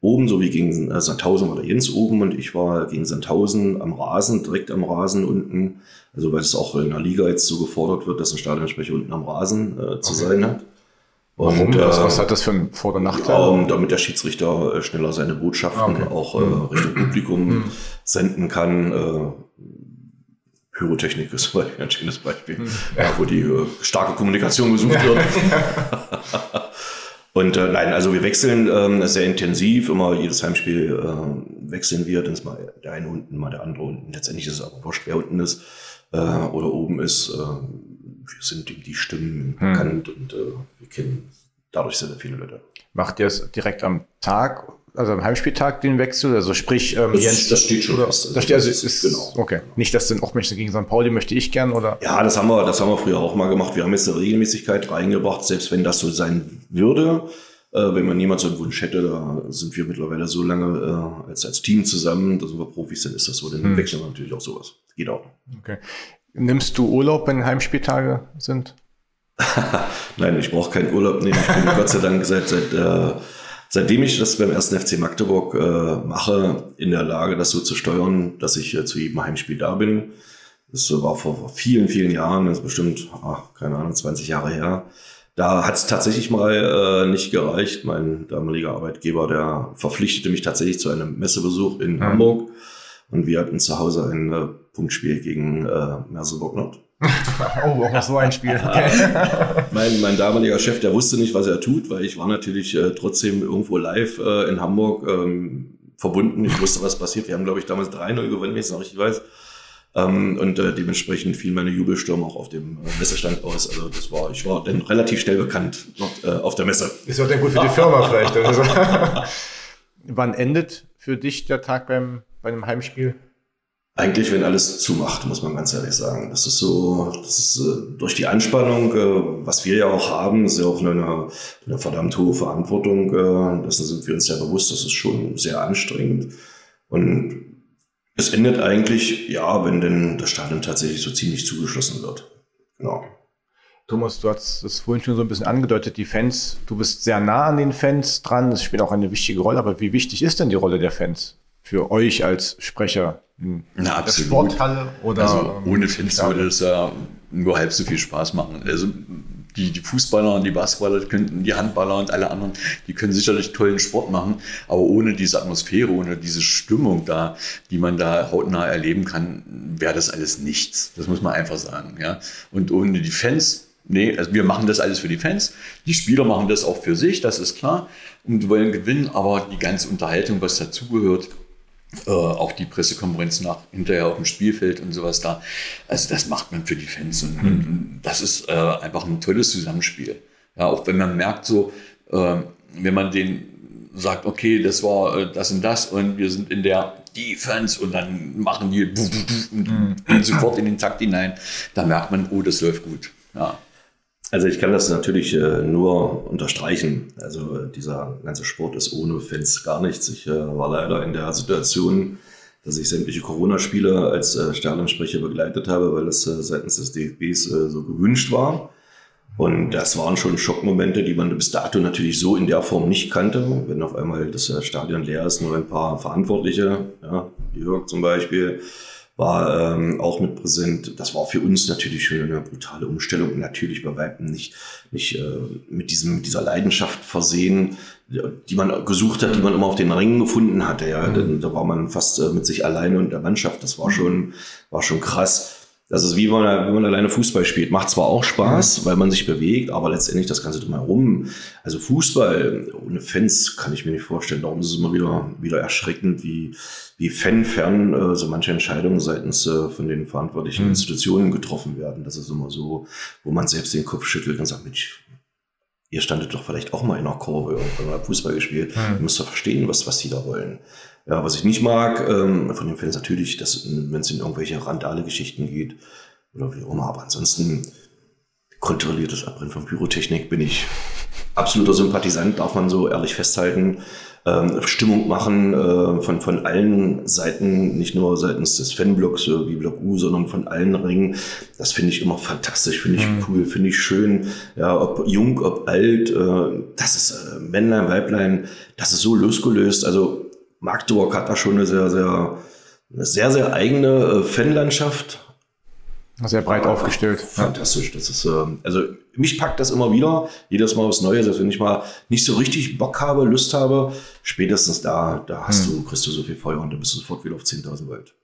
oben, so wie gegen äh, Sandhausen war der Jens oben und ich war gegen Sandhausen am Rasen, direkt am Rasen unten. Also weil es auch in der Liga jetzt so gefordert wird, dass ein Stadionsprecher unten am Rasen äh, zu okay. sein hat. Und, Warum? Äh, was hat das für ein Vor- und Nachteil? Ja, damit der Schiedsrichter äh, schneller seine Botschaften ah, okay. auch äh, hm. Richtung Publikum mhm. senden kann. Pyrotechnik ist <laughs> ein schönes Beispiel, mhm. ja, wo die äh, starke Kommunikation gesucht <laughs> wird. Und äh, nein, also wir wechseln ähm, sehr intensiv. Immer jedes Heimspiel äh, wechseln wir. Dann ist mal der eine unten, mal der andere unten. Letztendlich ist es aber wurscht, wer unten ist oder oben ist. Wir sind die, die Stimmen hm. bekannt und äh, wir kennen dadurch sehr, sehr viele Leute. Macht ihr es direkt am Tag also am Heimspieltag den Wechsel? Also sprich, ähm, das, Jens. Das steht schon oder, fest. Das steht, also ist, ist, genau. Okay. Nicht, dass dann auch Menschen gegen St. Pauli möchte ich gern, oder? Ja, das haben wir, das haben wir früher auch mal gemacht. Wir haben jetzt eine Regelmäßigkeit reingebracht, selbst wenn das so sein würde. Äh, wenn man niemals so einen Wunsch hätte, da sind wir mittlerweile so lange äh, als, als Team zusammen, da sind wir Profis, dann ist das so. Dann hm. wechseln wir natürlich auch sowas. Geht auch. Okay. Nimmst du Urlaub, wenn Heimspieltage sind? <laughs> Nein, ich brauche keinen Urlaub nehmen. Ich bin Gott sei Dank seit, seit äh, seitdem ich das beim ersten FC Magdeburg äh, mache, in der Lage, das so zu steuern, dass ich äh, zu jedem Heimspiel da bin. Das war vor, vielen, vielen Jahren, das ist bestimmt, ach, keine Ahnung, 20 Jahre her. Da hat es tatsächlich mal äh, nicht gereicht. Mein damaliger Arbeitgeber, der verpflichtete mich tatsächlich zu einem Messebesuch in mhm. Hamburg. Und wir hatten zu Hause ein äh, Punktspiel gegen äh, Merseburg Nord. <laughs> oh, auch noch so ein Spiel. Okay. <laughs> mein, mein damaliger Chef, der wusste nicht, was er tut, weil ich war natürlich äh, trotzdem irgendwo live äh, in Hamburg ähm, verbunden. Ich wusste, was passiert. Wir haben, glaube ich, damals 3-0 gewonnen, wenn ich es noch richtig weiß. Ähm, und äh, dementsprechend fiel meine Jubelstürme auch auf dem äh, Messestand aus. Also das war, ich war dann relativ schnell bekannt dort, äh, auf der Messe. Ist auch dann gut für die Firma vielleicht. <laughs> Also. Wann endet für dich der Tag beim, bei einem Heimspiel? Eigentlich, wenn alles zumacht, muss man ganz ehrlich sagen. Das ist so, das ist äh, durch die Anspannung, äh, was wir ja auch haben, ist ja auch eine, eine verdammt hohe Verantwortung. Äh, dessen sind wir uns ja bewusst, das ist schon sehr anstrengend. Und es endet eigentlich, ja, wenn denn das Stadion tatsächlich so ziemlich zugeschlossen wird. Genau. Thomas, du hast das vorhin schon so ein bisschen angedeutet, die Fans, du bist sehr nah an den Fans dran, das spielt auch eine wichtige Rolle, aber wie wichtig ist denn die Rolle der Fans für euch als Sprecher in Na, absolut. der Sporthalle? Oder, also ohne Fans würde es ja nur halb so viel Spaß machen. Also die, die Fußballer und die Basketballer könnten, die Handballer und alle anderen, die können sicherlich tollen Sport machen, aber ohne diese Atmosphäre, ohne diese Stimmung da, die man da hautnah erleben kann, wäre das alles nichts. Das muss man einfach sagen, ja. Und ohne die Fans, nee, also wir machen das alles für die Fans. Die Spieler machen das auch für sich, das ist klar. Und wollen gewinnen, aber die ganze Unterhaltung, was dazugehört, äh, auch die Pressekonferenz nach hinterher auf dem Spielfeld und sowas da. Also das macht man für die Fans und, mhm. und das ist äh, einfach ein tolles Zusammenspiel. Ja, auch wenn man merkt so, äh, wenn man den sagt, okay, das war äh, das und das und wir sind in der Defense und dann machen die und mhm. sofort in den Takt hinein, da merkt man, oh, das läuft gut. Ja. Also ich kann das natürlich äh, nur unterstreichen. Also äh, dieser ganze Sport ist ohne Fans gar nichts. Ich äh, war leider in der Situation, dass ich sämtliche Corona-Spiele als äh, Stadionsprecher begleitet habe, weil es seitens des DFBs so gewünscht war. Und das waren schon Schockmomente, die man bis dato natürlich so in der Form nicht kannte. Wenn auf einmal das Stadion leer ist, nur ein paar Verantwortliche, ja, Jörg zum Beispiel, war ähm, auch mit präsent. Das war für uns natürlich schon eine brutale Umstellung und natürlich bei weitem nicht, nicht äh, mit, diesem, mit dieser Leidenschaft versehen, die man gesucht hat, die man immer auf den Ringen gefunden hatte. Ja, mhm. da war man fast äh, mit sich alleine und der Mannschaft. Das war schon, war schon krass. Das ist wie wenn man, wenn man alleine Fußball spielt. Macht zwar auch Spaß, weil man sich bewegt, aber letztendlich das Ganze drumherum. Also Fußball ohne Fans kann ich mir nicht vorstellen. Darum ist es immer wieder, wieder erschreckend, wie, wie fanfern äh, so manche Entscheidungen seitens äh, von den verantwortlichen mhm. Institutionen getroffen werden. Das ist immer so, wo man selbst den Kopf schüttelt und sagt, Mensch, ihr standet doch vielleicht auch mal in einer Kurve und habt Fußball gespielt. Mhm. Ihr müsst doch verstehen, was, was sie da wollen. Ja, was ich nicht mag ähm, von den Fans natürlich, dass wenn es in irgendwelche randale Geschichten geht oder wie auch immer, aber ansonsten kontrolliertes Abbrennen von Pyrotechnik bin ich absoluter Sympathisant, darf man so ehrlich festhalten. Ähm, Stimmung machen äh, von, von allen Seiten, nicht nur seitens des Fanblocks äh, wie Block U, sondern von allen Ringen. Das finde ich immer fantastisch, finde ich mhm. cool, finde ich schön. Ja, ob jung, ob alt, äh, das ist äh, Männlein, Weiblein, das ist so losgelöst. Also Magdeburg hat da schon eine sehr, sehr, eine sehr, sehr eigene äh, Fanlandschaft. Sehr breit Aber aufgestellt. Fantastisch. Das ist, äh, also mich packt das immer wieder, jedes Mal aufs Neue, selbst wenn ich mal nicht so richtig Bock habe, Lust habe, spätestens da, da hast hm. du, kriegst du so viel Feuer und dann bist du sofort wieder auf 10.000 Volt.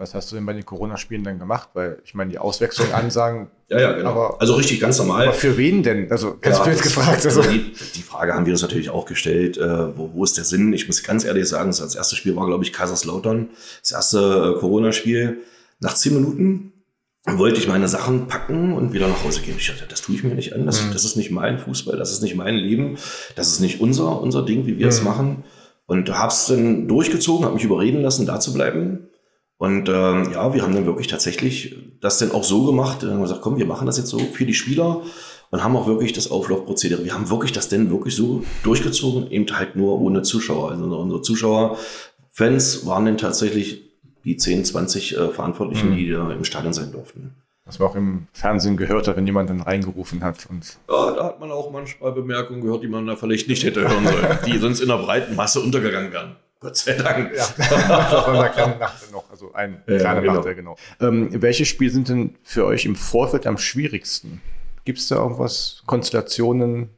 Was hast du denn bei den Corona-Spielen dann gemacht? Weil ich meine, die Auswechslung ansagen. ja, ja, genau. Aber, also richtig ganz normal. Aber für wen denn? Also ganz ja, blöd gefragt. Also. Die, die, Frage haben wir uns natürlich auch gestellt. Äh, wo, wo ist der Sinn? Ich muss ganz ehrlich sagen, das erste Spiel war, glaube ich, Kaiserslautern. Das erste äh, Corona-Spiel. Nach zehn Minuten wollte ich meine Sachen packen und wieder nach Hause gehen. Ich dachte, das tue ich mir nicht an. Das, mhm. das ist nicht mein Fußball, das ist nicht mein Leben, das ist nicht unser, unser Ding, wie wir mhm. es machen. Und habe es dann durchgezogen, habe mich überreden lassen, da zu bleiben. Und ähm, ja, wir haben dann wirklich tatsächlich das dann auch so gemacht, wir haben gesagt, komm, wir machen das jetzt so für die Spieler und haben auch wirklich das Auflaufprozedere. Wir haben wirklich das denn wirklich so durchgezogen, eben halt nur ohne Zuschauer. Also unsere Zuschauer, Fans waren dann tatsächlich die 10, 20 äh, Verantwortlichen, mhm. die da im Stadion sein durften. Was man auch im Fernsehen gehört hat, wenn jemand dann reingerufen hat. Und ja, da hat man auch manchmal Bemerkungen gehört, die man da vielleicht nicht hätte hören sollen, die sonst in der breiten Masse untergegangen wären. Gott sei Dank. Ja, das war eine kleine Nacht noch, also ein ja, kleiner genau. Nacht, genau. Ähm, welche Spiele sind denn für euch im Vorfeld am schwierigsten? Gibt es da irgendwas, Konstellationen?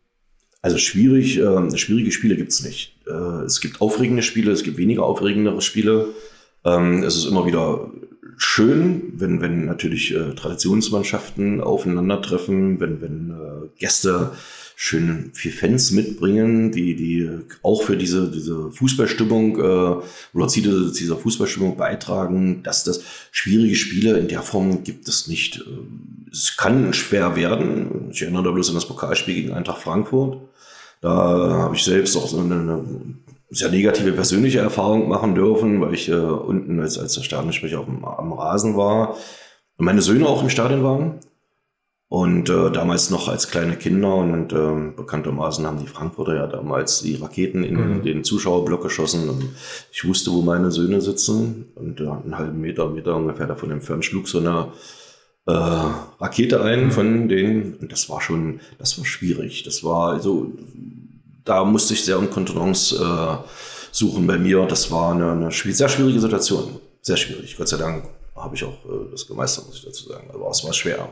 Also schwierig, äh, schwierige Spiele gibt es nicht. Äh, es gibt aufregende Spiele, es gibt weniger aufregendere Spiele. Ähm, es ist immer wieder schön, wenn, wenn natürlich äh, Traditionsmannschaften aufeinandertreffen, wenn, wenn äh, Gäste schön viel Fans mitbringen, die, die auch für diese, diese Fußballstimmung äh, oder zu dieser Fußballstimmung beitragen, dass das schwierige Spiele in der Form gibt es nicht. Ähm, es kann schwer werden. Ich erinnere da bloß an das Pokalspiel gegen Eintracht Frankfurt. Da habe ich selbst auch so eine, eine sehr negative persönliche Erfahrung machen dürfen, weil ich äh, unten als, als der Stadionsprecher am, am Rasen war und meine Söhne auch im Stadion waren. Und äh, damals noch als kleine Kinder und äh, bekanntermaßen haben die Frankfurter ja damals die Raketen in mhm. den Zuschauerblock geschossen und ich wusste, wo meine Söhne sitzen und äh, einen halben Meter, Meter ungefähr davon entfernt schlug so eine äh, Rakete ein mhm. von denen und das war schon, das war schwierig. Das war also, da musste ich sehr um Kontenance äh, suchen bei mir. Das war eine, eine sehr schwierige Situation, sehr schwierig. Gott sei Dank habe ich auch äh, das gemeistert, muss ich dazu sagen. Aber es war schwer.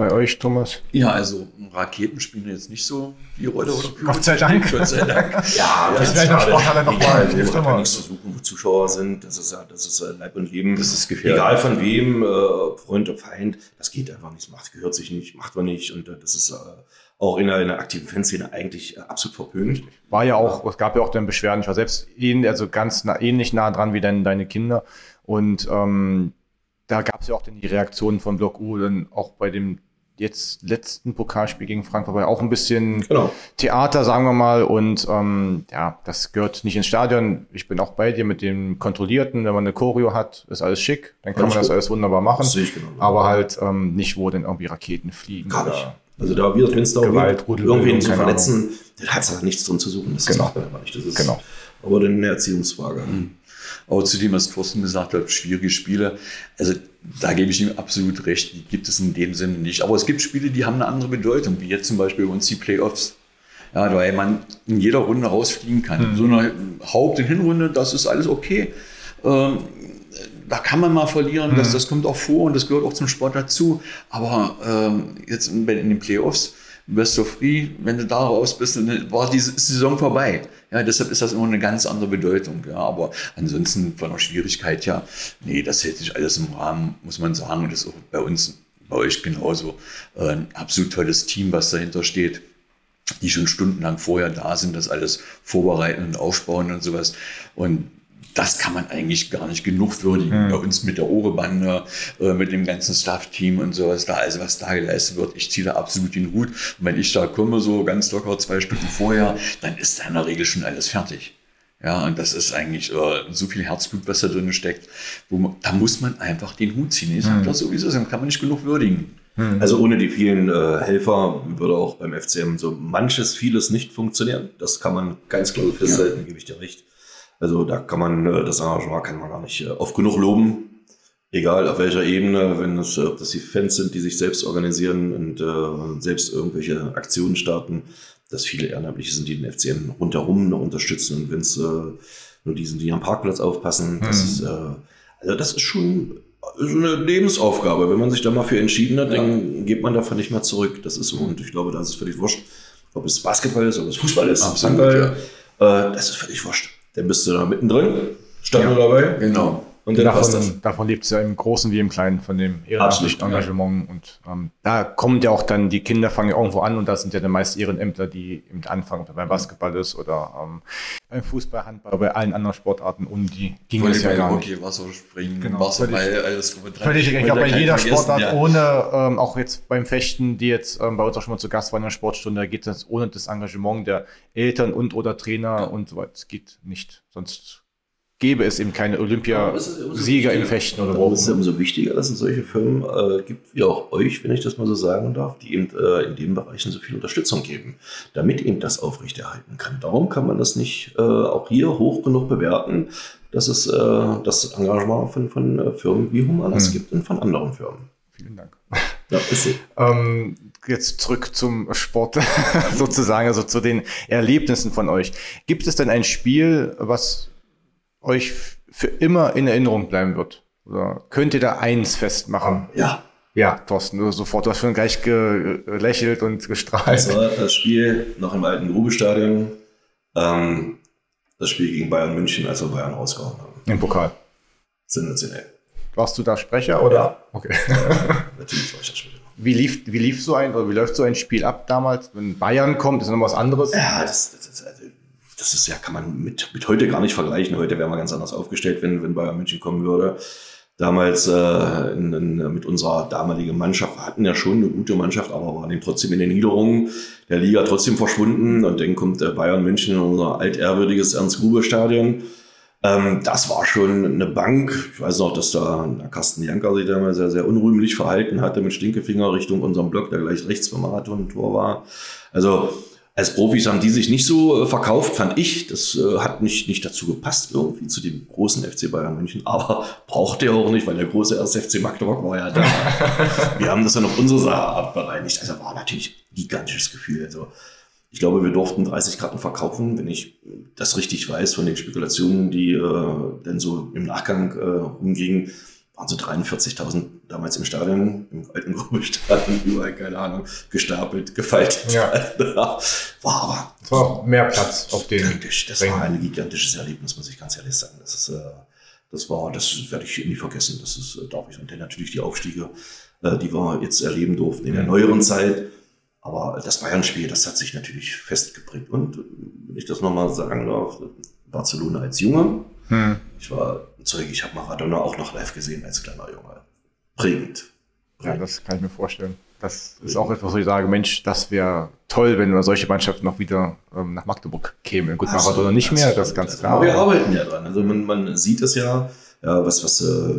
Bei euch, Thomas? Ja, also Raketen spielen jetzt nicht so die Rolle. Oder Gott sei Dank. Gott sei Dank. <laughs> ja, das wäre in Sporthalle noch mal. Da kann man nichts versuchen, wo Zuschauer sind. Das ist ja, das ist Leib und Leben. Das ist gefährlich. Egal von wem, äh, Freund oder Feind. Das geht einfach nicht. Macht, gehört sich nicht, macht man nicht. Und äh, das ist äh, auch in einer, in einer aktiven Fanszene eigentlich äh, absolut verpönt. War ja auch, es gab ja auch dann Beschwerden. Ich war selbst ähnlich, also ganz nah, ähnlich nah dran wie dein, deine Kinder. Und ähm, da gab es ja auch dann die Reaktionen von Block U, dann auch bei dem jetzt letzten Pokalspiel gegen Frankfurt war auch ein bisschen genau. Theater, sagen wir mal. Und ähm, ja, das gehört nicht ins Stadion. Ich bin auch bei dir mit dem Kontrollierten. Wenn man eine Choreo hat, ist alles schick. Dann kann alles man das alles wunderbar machen. Genau. Aber halt ähm, nicht, wo denn irgendwie Raketen fliegen. Gar nicht. Also da wird, wenn es da Gewalt, irgendwen zu verletzen, hat es nichts drin zu suchen. Das genau. macht man aber nicht. Das ist genau. aber dann eine Erziehungsfrage. Mhm. Aber zu dem, was Thorsten gesagt hat, schwierige Spiele, also da gebe ich ihm absolut recht, die gibt es in dem Sinne nicht. Aber es gibt Spiele, die haben eine andere Bedeutung, wie jetzt zum Beispiel bei uns die Playoffs. Ja, weil man in jeder Runde rausfliegen kann. Mhm. So eine Haupt- und Hinrunde, das ist alles okay. Ähm, da kann man mal verlieren, mhm. das, das kommt auch vor und das gehört auch zum Sport dazu. Aber ähm, jetzt in, in den Playoffs, best of three, wenn du da raus bist, dann war die Saison vorbei. Ja, deshalb ist das immer eine ganz andere Bedeutung. Ja, aber ansonsten von der Schwierigkeit ja, nee, das hält sich alles im Rahmen, muss man sagen. Und das ist auch bei uns, bei euch genauso. Äh, ein absolut tolles Team, was dahinter steht die schon stundenlang vorher da sind, das alles vorbereiten und aufbauen und sowas. Und das kann man eigentlich gar nicht genug würdigen. Mhm. Bei uns mit der Ohrebande, äh, mit dem ganzen Staff-Team und sowas da, also was da geleistet wird, ich ziehe da absolut den Hut. Und wenn ich da komme, so ganz locker zwei Stunden vorher, dann ist da in der Regel schon alles fertig. Ja, und das ist eigentlich äh, so viel Herzblut, was da drin steckt. Wo man, da muss man einfach den Hut ziehen. Ich sage mhm. das sowieso, das kann man nicht genug würdigen. Mhm. Also ohne die vielen äh, Helfer würde auch beim FCM so manches, vieles nicht funktionieren. Das kann man ganz klar festhalten, ja. gebe ich dir recht. Also da kann man, äh, das Arrangement kann man gar nicht äh, oft genug loben. Egal auf welcher Ebene, wenn es, ob das die Fans sind, die sich selbst organisieren und äh, selbst irgendwelche Aktionen starten, dass viele Ehrenamtliche sind, die den FCN rundherum noch unterstützen. Und wenn es äh, nur die sind, die am Parkplatz aufpassen, das mhm. ist, äh, also das ist schon so eine Lebensaufgabe. Wenn man sich da mal für entschieden hat, ja. dann geht man davon nicht mehr zurück. Das ist so. Und ich glaube, da ist es völlig wurscht, ob es Basketball ist, ob es Fußball ist, Absolut, Handball. Ja. Äh, das ist völlig wurscht. Dann bist du da mittendrin, stand ja, dabei. Genau. Und davon, davon lebt es ja im Großen wie im Kleinen, von dem ehrenamtlichen Engagement. Ja. Und ähm, da kommen ja auch dann, die Kinder fangen irgendwo an und da sind ja dann meist Ehrenämtler, die im Anfang beim Basketball ist oder ähm, beim Fußball, Handball, bei allen anderen Sportarten um die ging es ja gar nicht. Wasserspringen, genau, Wasserball, völlig, alles Völlig, ich glaube, bei jeder Sportart ja. ohne, ähm, auch jetzt beim Fechten, die jetzt ähm, bei uns auch schon mal zu Gast waren in der Sportstunde, da geht das ohne das Engagement der Eltern und oder Trainer und so weiter. Es geht nicht. Sonst gäbe es eben keine Olympiasieger im Fechten oder wo. Es ist ja umso wichtiger, dass es solche Firmen äh, gibt, wie auch euch, wenn ich das mal so sagen darf, die eben äh, in den Bereichen so viel Unterstützung geben, damit eben das aufrechterhalten kann. Darum kann man das nicht äh, auch hier hoch genug bewerten, dass es äh, das Engagement von, von äh, Firmen wie Humanas hm. gibt und von anderen Firmen. Vielen Dank. Ja, ist so. ähm, jetzt zurück zum Sport <laughs> sozusagen, also zu den Erlebnissen von euch. Gibt es denn ein Spiel, was euch für immer in Erinnerung bleiben wird? Oder könnt ihr da eins festmachen? Ja. Ja, Thorsten, du sofort, du hast schon gleich gelächelt und gestrahlt. Das war das Spiel noch im alten Grubestadion. Ähm, das Spiel gegen Bayern München, als wir Bayern rausgehauen haben. Im Pokal. Sensationell. Warst du da Sprecher oder? Ja. Okay. Natürlich war ich da Sprecher. <laughs> Wie lief, wie lief so ein, oder wie läuft so ein Spiel ab damals? Wenn Bayern kommt, ist das noch was anderes? Ja, das, das, das, also das ist ja, kann man mit, mit heute gar nicht vergleichen. Heute wären wir ganz anders aufgestellt, wenn, wenn Bayern München kommen würde. Damals äh, in, in, mit unserer damaligen Mannschaft, wir hatten ja schon eine gute Mannschaft, aber waren eben trotzdem in den Niederungen der Liga trotzdem verschwunden. Und dann kommt äh, Bayern München in unser altehrwürdiges Ernst-Gruber-Stadion. Ähm, das war schon eine Bank. Ich weiß noch, dass da Carsten Janker sich damals sehr, sehr unrühmlich verhalten hatte mit Stinkefinger Richtung unserem Block, der gleich rechts vom Marathon-Tor war. Also als Profis haben die sich nicht so äh, verkauft, fand ich. Das äh, hat nicht, nicht dazu gepasst irgendwie zu dem großen FC Bayern München. Aber brauchte er auch nicht, weil der große erste FC Magdeburg war ja da. <laughs> wir haben das dann auf unsere Art bereinigt. Also war natürlich ein gigantisches Gefühl. Also ich glaube, wir durften 30 Karten verkaufen, wenn ich das richtig weiß von den Spekulationen, die äh, dann so im Nachgang äh, umgingen waren so 43.000 damals im Stadion, im alten <laughs> Grubelstadion, überall, keine Ahnung, gestapelt, gefaltet. Ja. <laughs> war aber. Es war mehr Platz auf den. Gigantisch. Das Rängen. war ein gigantisches Erlebnis, muss ich ganz ehrlich sagen. Das ist, äh, das war, das werde ich nie vergessen. Das ist, äh, darf ich. Und dann natürlich die Aufstiege, äh, die wir jetzt erleben durften in der neueren Zeit. Aber das Bayern-Spiel, das hat sich natürlich festgeprägt. Und wenn ich das nochmal sagen darf, Barcelona als Junge. Hm. Ich war Zeug, ich habe Maradona auch noch live gesehen als kleiner Junge. Prägend. Ja, das kann ich mir vorstellen. Das ist auch etwas, wo ich sage, Mensch, das wäre toll, wenn solche Mannschaften noch wieder ähm, nach Magdeburg kämen. Gut, also, Maradona nicht mehr, das ist ganz klar. Aber wir arbeiten ja dran. Also man, man sieht es ja, ja was, was, äh,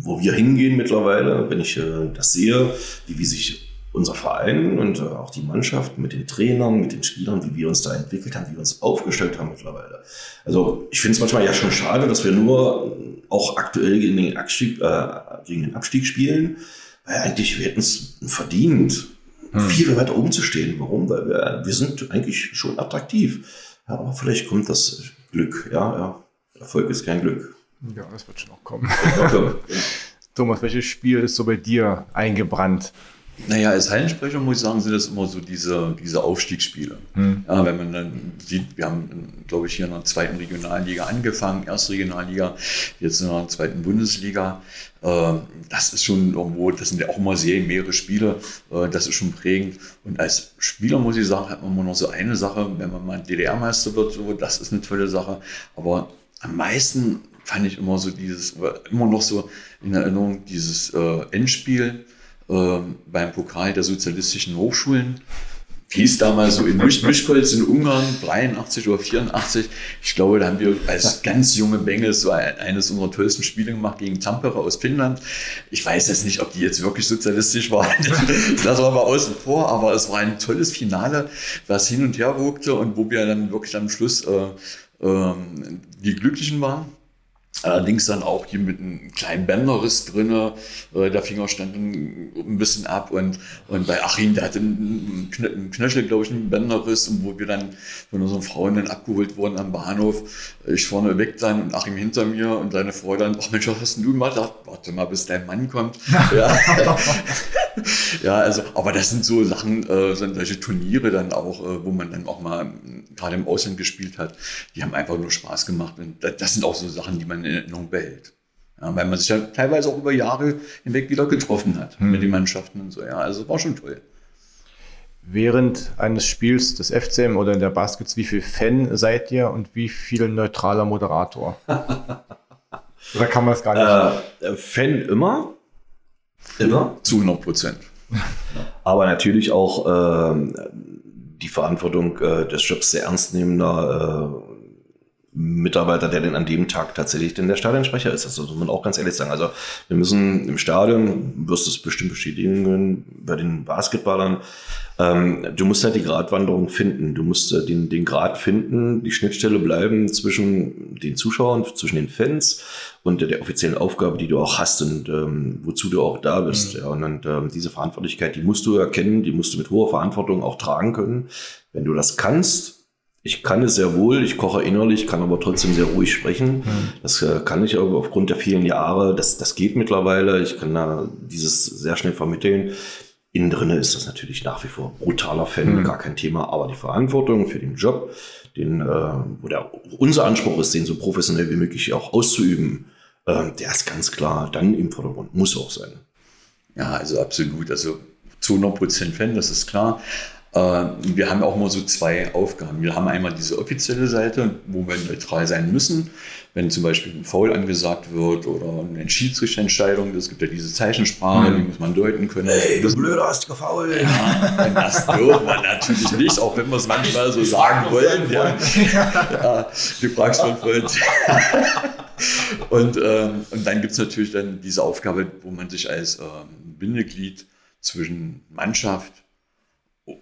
wo wir hingehen mittlerweile, wenn ich äh, das sehe, wie, wie sich unser Verein und äh, auch die Mannschaft mit den Trainern, mit den Spielern, wie wir uns da entwickelt haben, wie wir uns aufgestellt haben mittlerweile. Also ich finde es manchmal ja schon schade, dass wir nur auch aktuell gegen den Abstieg, äh, gegen den Abstieg spielen, weil eigentlich wir hätten es verdient, hm. viel weiter oben zu stehen. Warum? Weil wir, wir sind eigentlich schon attraktiv. Ja, aber vielleicht kommt das Glück. Ja, ja. Erfolg ist kein Glück. Ja, das wird schon noch kommen. <laughs> Thomas, welches Spiel ist so bei dir eingebrannt? Naja, als Hallensprecher muss ich sagen, sind das immer so diese, diese Aufstiegsspiele. Hm. Ja, wenn man dann sieht, wir haben, glaube ich, hier in der zweiten Regionalliga angefangen, erste Regionalliga, jetzt in der zweiten Bundesliga. Äh, das ist schon irgendwo, das sind ja auch immer sehr mehrere Spiele, äh, das ist schon prägend. Und als Spieler muss ich sagen, hat man immer noch so eine Sache, wenn man mal DDR-Meister wird, so, das ist eine tolle Sache. Aber am meisten fand ich immer so dieses, immer noch so in Erinnerung, dieses äh, Endspiel ähm, beim Pokal der sozialistischen Hochschulen. Hieß damals so in Mischkolz in Ungarn, 83 oder 84. Ich glaube, da haben wir als ganz junge Bengel so eines unserer tollsten Spiele gemacht gegen Tampere aus Finnland. Ich weiß jetzt nicht, ob die jetzt wirklich sozialistisch waren. <laughs> Das war aber außen vor, aber es war ein tolles Finale, was hin und her wogte und wo wir dann wirklich am Schluss äh, äh, die Glücklichen waren. Allerdings dann auch hier mit einem kleinen Bänderriss drinne. Äh, der Finger stand ein bisschen ab und, und bei Achim, der hatte einen, Knöchel, glaube ich, einen Bänderriss und wo wir dann von unseren Frauen dann abgeholt wurden am Bahnhof. Ich vorne weg dann und Achim hinter mir und seine Frau dann, ach Mensch, was hast denn du gemacht? Warte mal, bis dein Mann kommt. <laughs> ja. <laughs> ja, also, aber das sind so Sachen, äh, sind solche Turniere dann auch, äh, wo man dann auch mal gerade im Ausland gespielt hat. Die haben einfach nur Spaß gemacht. Und das sind auch so Sachen, die man in Erinnerung behält. Ja, weil man sich ja teilweise auch über Jahre hinweg wieder getroffen hat hm. mit den Mannschaften und so. Ja, also war schon toll. Während eines Spiels des FCM oder in der Baskets, wie viel Fan seid ihr und wie viel neutraler Moderator? <laughs> oder kann man es gar nicht? Äh, Fan immer. Immer? Zu 100 Prozent. <laughs> Aber natürlich auch äh, die Verantwortung äh, des Jobs sehr ernst nehmender Mitarbeiter, der denn an dem Tag tatsächlich denn der Stadionsprecher ist. Das muss man auch ganz ehrlich sagen. Also wir müssen im Stadion, wirst du es bestimmt bestätigen können, bei den Basketballern, ähm, du musst halt die Gratwanderung finden. Du musst äh, den, den Grad finden, die Schnittstelle bleiben zwischen den Zuschauern, zwischen den Fans und der offiziellen Aufgabe, die du auch hast und ähm, wozu du auch da bist. Mhm. Ja, und, und ähm, diese Verantwortlichkeit, die musst du erkennen, die musst du mit hoher Verantwortung auch tragen können. Wenn du das kannst, ich kann es sehr wohl, ich koche innerlich, kann aber trotzdem sehr ruhig sprechen. Mhm. Das äh, kann ich aber aufgrund der vielen Jahre, das, das geht mittlerweile. Ich kann da dieses sehr schnell vermitteln. Innen drinne ist das natürlich nach wie vor brutaler Fan, mhm. gar kein Thema, aber die Verantwortung für den Job, den, äh, wo der, unser Anspruch ist, den so professionell wie möglich auch auszuüben, äh, der ist ganz klar dann im Vordergrund, muss auch sein. Ja, also absolut. Also zu 100 Prozent Fan, das ist klar. Äh, wir haben auch mal so zwei Aufgaben. Wir haben einmal diese offizielle Seite, wo wir neutral sein müssen. Wenn zum Beispiel ein Foul angesagt wird oder eine Schiedsrichterentscheidung, es gibt ja diese Zeichensprache, mhm. die muss man deuten können. Hey, du Blöder hast gefault. Ja, das dürfen wir natürlich nicht, auch wenn wir es manchmal so sagen wollen. Ja. <laughs> ja, du fragst von Freund. <laughs> und, ähm, und dann gibt es natürlich dann diese Aufgabe, wo man sich als ähm, Bindeglied zwischen Mannschaft,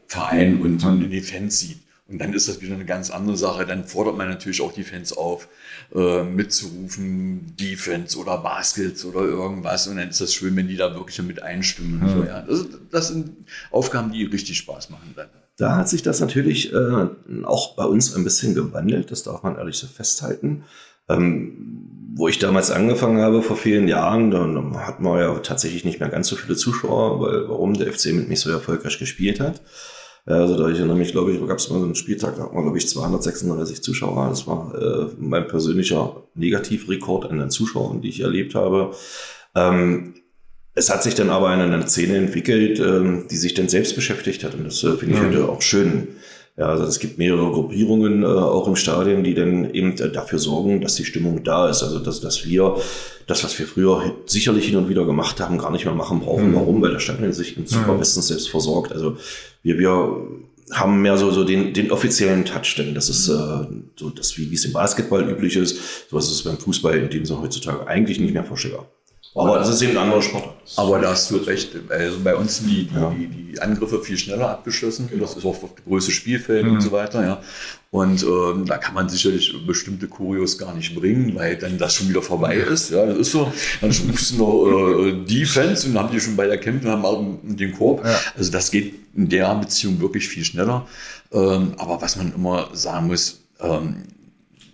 Verein und, und die Fans sieht. Und dann ist das wieder eine ganz andere Sache. Dann fordert man natürlich auch die Fans auf, äh, mitzurufen, Defense oder Baskets oder irgendwas. Und dann ist das schön, wenn die da wirklich mit einstimmen. Mhm. So, ja. das, das, sind Aufgaben, die richtig Spaß machen dann. Da hat sich das natürlich äh, auch bei uns ein bisschen gewandelt. Das darf man ehrlich so festhalten. Ähm, wo ich damals angefangen habe vor vielen Jahren, dann hatten wir ja tatsächlich nicht mehr ganz so viele Zuschauer, weil warum der FC mit mich so erfolgreich gespielt hat. Also da ich erinnere mich, glaube ich, gab es mal so einen Spieltag, da hatten wir, glaube ich, 236 Zuschauer. Das war äh, mein persönlicher Negativrekord an den Zuschauern, die ich erlebt habe. Ähm, es hat sich dann aber eine, eine Szene entwickelt, ähm, die sich dann selbst beschäftigt hat. Und das äh, finde ich mhm. heute auch schön. Ja, also es gibt mehrere Gruppierungen äh, auch im Stadion, die dann eben äh, dafür sorgen, dass die Stimmung da ist. Also dass, dass wir das, was wir früher sicherlich hin und wieder gemacht haben, gar nicht mehr machen brauchen. Mhm. Warum? Weil der Stadion sich im super mhm. bestens selbst versorgt. Also wir, wir haben mehr so, so den, den offiziellen Touch, denn das ist äh, so das, wie es im Basketball üblich ist. So was ist beim Fußball in dem Sinne heutzutage eigentlich nicht mehr vorstellbar. Aber das ist eben ein anderer Sport. Aber da hast du recht. Also bei uns sind die, ja. die, die, Angriffe viel schneller abgeschlossen. Genau. Das ist auch auf das größte Spielfeld mhm. und so weiter. Ja. Und ähm, da kann man sicherlich bestimmte Kurios gar nicht bringen, weil dann das schon wieder vorbei ist. Ja, das ist so. Dann rufst du noch äh, Defense und dann haben die schon bei der Kämpfe haben auch den Korb. Ja. Also das geht in der Beziehung wirklich viel schneller. Ähm, aber was man immer sagen muss, ähm,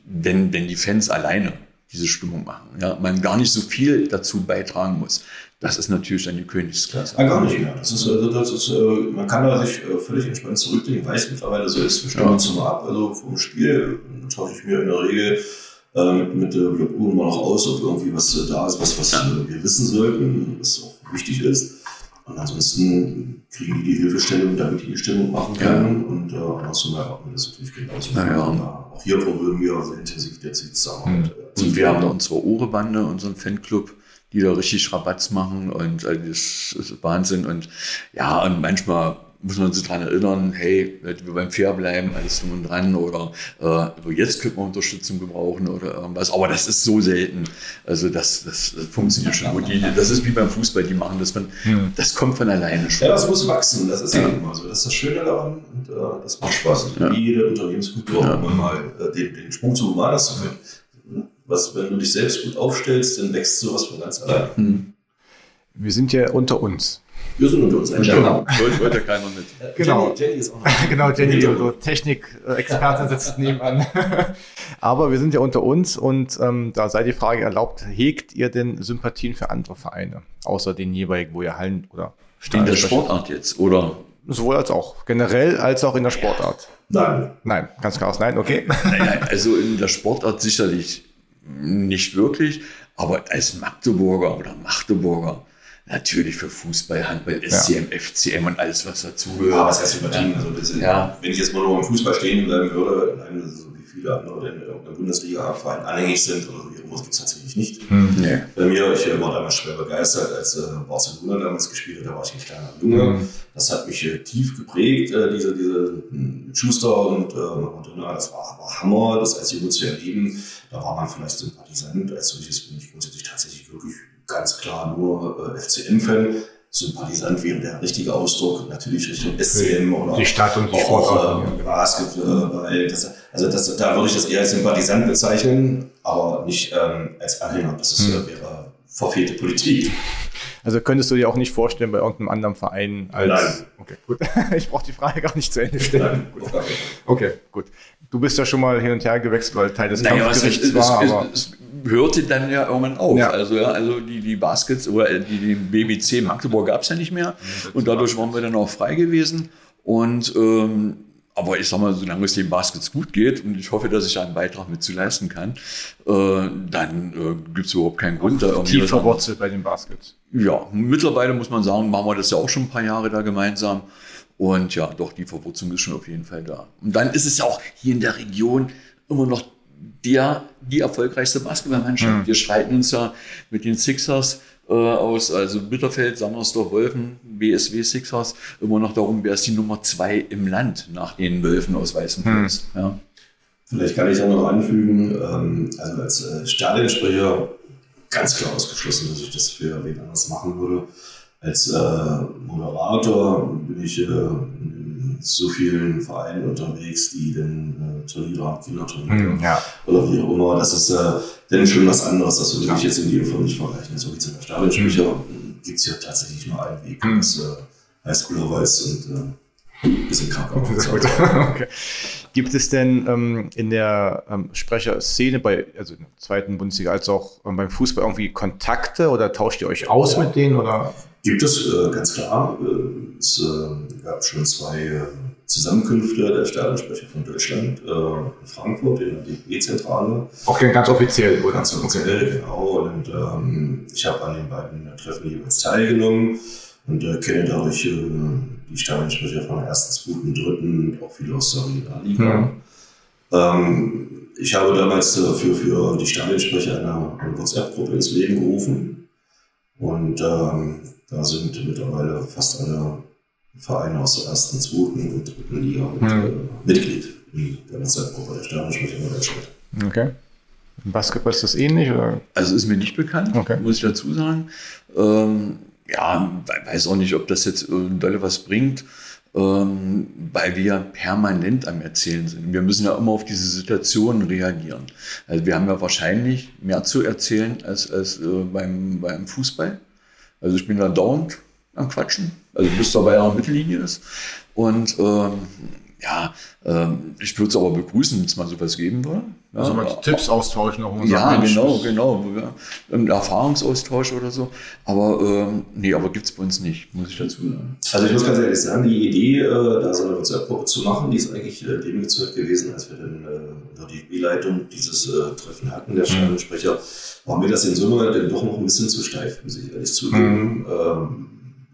wenn, wenn die Fans alleine diese Stimmung machen. Ja, man gar nicht so viel dazu beitragen muss. Das ist natürlich dann die Königsklasse. Ja, gar nicht mehr. Das ist, also das ist, äh, man kann da sich äh, völlig entspannt zurücklegen, weil es mittlerweile so ist. Wir stimmen uns immer ab. Also vom Spiel tausche ich mir in der Regel äh, mit, mit der Uhr mal noch aus, ob irgendwie was da ist, was, was wir wissen sollten, was auch wichtig ist. Und ansonsten kriegen die die Hilfestellung, damit die die Stimmung machen können. Ja. Und äh, andersrum erwarten wir das natürlich genauso. Naja. Auch hier probieren wir sehr intensiv derzeit zusammen. Mhm. Und wir haben da unsere Ohrebande, unseren Fanclub, die da richtig Rabatz machen und äh, das ist Wahnsinn. Und ja, und manchmal muss man sich daran erinnern, hey, wir beim Fair bleiben, alles drum und dran oder äh, jetzt könnte man Unterstützung gebrauchen oder irgendwas. Aber das ist so selten. Also das, das, das funktioniert schon gut. das ist wie beim Fußball, die machen das von, hm. das kommt von alleine schon. Ja, das muss wachsen. Das ist ja immer so. Das ist das Schöne daran und äh, das macht Spaß. Ja. Wie jede Unternehmenskultur ja. mal äh, den, den Sprung zu Humanas zu finden. Was, wenn du dich selbst gut aufstellst, dann wächst sowas von ganz allein. Hm. Wir sind ja unter uns. Wir sind unter uns. Genau. Wollte, wollte keiner mit. Genau. Jenny, Jenny ist auch noch. <laughs> genau, Jenny, so Technik-Experte sitzt nebenan. <laughs> Aber wir sind ja unter uns und ähm, da sei die Frage erlaubt, hegt ihr denn Sympathien für andere Vereine, außer den jeweiligen, wo ihr Hallen oder stehen? In der Sportart jetzt, oder? Sowohl als auch. Generell als auch in der Sportart. Nein. Nein, ganz klar aus Nein, okay. Naja, also in der Sportart sicherlich nicht wirklich, aber als Magdeburger oder Magdeburger natürlich für Fußball, Handball, SCM, ja. FCM und alles, was dazugehört. Ja, was heißt übertrieben? Also das, ja. Wenn ich jetzt mal nur im Fußball stehen bleiben würde, so wie viele andere in irgendeiner Bundesliga-Verein anhängig sind oder immer, gibt es tatsächlich nicht. Hm. Nee. Bei mir, ich war damals schwer begeistert, als äh, Barcelona damals gespielt hat, da war ich ein kleiner Junge. Hm. Das hat mich äh, tief geprägt, äh, diese, diese hm, Schuster und äh, Maradona, das war, war Hammer, das als Junge zu erleben. Da war man vielleicht Sympathisant. Als solches bin ich grundsätzlich tatsächlich wirklich ganz klar nur äh, FCM-Fan. Sympathisant wäre der richtige Ausdruck, natürlich Richtung SCM oder die Stadt und die Sportart. Äh, Basketball. Das, also das, da würde ich das eher als Sympathisant bezeichnen, aber nicht ähm, als Anhänger. Das ist, hm. wäre verfehlte Politik. Also könntest du dir auch nicht vorstellen, bei irgendeinem anderen Verein als. Nein. Okay, gut. <laughs> Ich brauche die Frage gar nicht zu Ende stellen. Nein, okay. okay, gut. Du bist ja schon mal hin und her gewechselt, weil Teil des naja, Kampfgerichts war. Es, aber es, es hörte dann ja irgendwann auf. Ja. Also, ja, also die, die Baskets oder die, die BBC Magdeburg gab es ja nicht mehr. Und dadurch waren wir dann auch frei gewesen. Und ähm, aber ich sag mal, solange es dem Baskets gut geht und ich hoffe, dass ich einen Beitrag mit zu leisten kann, äh, dann äh, gibt es überhaupt keinen Grund da irgendwie. Tief verwurzelt bei den Baskets. Ja, mittlerweile muss man sagen, machen wir das ja auch schon ein paar Jahre da gemeinsam. Und ja, doch, die Verwurzelung ist schon auf jeden Fall da. Und dann ist es ja auch hier in der Region immer noch der, die erfolgreichste Basketballmannschaft. Mhm. Wir streiten uns ja mit den Sixers äh, aus, also Bitterfeld, Sammersdorf, Wolfen, BSW Sixers, immer noch darum, wer ist die Nummer zwei im Land nach den Wölfen aus Weißenfels. Hm. Ja. Vielleicht kann ich auch noch anfügen, ähm, also als äh, Stadionsprecher ganz klar ausgeschlossen, dass ich das für wen anders machen würde. Als äh, Moderator bin ich äh, in so vielen Vereinen unterwegs, die den äh, Turniere, Kinderturniere hm, ja. oder wie auch immer. Das ist äh, denn schon was anderes. Das würde ich jetzt in jedem Fall nicht vergleichen. So wie zu der Stadionsprecher mhm. gibt es hier tatsächlich nur einen Weg. Mhm. Das äh, Highschooler weiß und äh, ein bisschen <laughs> krank okay. Gibt es denn ähm, in der ähm, Sprecherszene bei, also in der zweiten Bundesliga als auch ähm, beim Fußball irgendwie Kontakte oder tauscht ihr euch aus ja. mit denen? Oder? Gibt es, äh, ganz klar. Äh, es äh, gab schon zwei äh, Zusammenkünfte der Stadionsprecher von Deutschland äh, in Frankfurt in der DFB-Zentrale. Auch ganz offiziell, oder? Ganz offiziell, okay. genau. Und ähm, ich habe an den beiden Treffen jeweils teilgenommen und kenne dadurch die Stadionsprecher von der ersten, zweiten, dritten und auch viele aus der Regionalliga. Mhm. Ähm, ich habe damals für, für die Stadionsprecher eine, eine WhatsApp-Gruppe ins Leben gerufen und ähm, da sind mittlerweile fast alle Vereine aus der ersten, zweiten und dritten Liga und hm. äh, Mitglied in der WhatsApp-Gruppe der Sternensprecher in Deutschland. Okay. Im Basketball ist das ähnlich? Oder? Also ist mir nicht bekannt, okay. muss ich dazu sagen. Ähm, ja, weiß auch nicht, ob das jetzt dolle was bringt, ähm, weil wir permanent am Erzählen sind. Wir müssen ja immer auf diese Situation reagieren. Also wir haben ja wahrscheinlich mehr zu erzählen als, als äh, beim, beim Fußball. Also ich bin da dauernd am Quatschen, also bis dabei ja Mittellinie ist. Und ähm, ja, ähm, ich würde es aber begrüßen, wenn es mal sowas geben würde. Ja, also mal Tipps austauschen auch. Ja, genau, genau. Ja, ein Erfahrungsaustausch oder so. Aber ähm, nee, aber gibt es bei uns nicht, muss ich dazu sagen. Also ich muss ganz ehrlich sagen, die Idee, äh, da so eine WhatsApp-Gruppe zu machen, die ist eigentlich äh, dem gezeugt gewesen, als wir dann äh, unter die B-Leitung dieses äh, Treffen hatten, der Stadionsprecher, mhm. war mir das in Summe dann doch noch ein bisschen zu steif, muss ich ehrlich zugeben. Mhm. Ähm,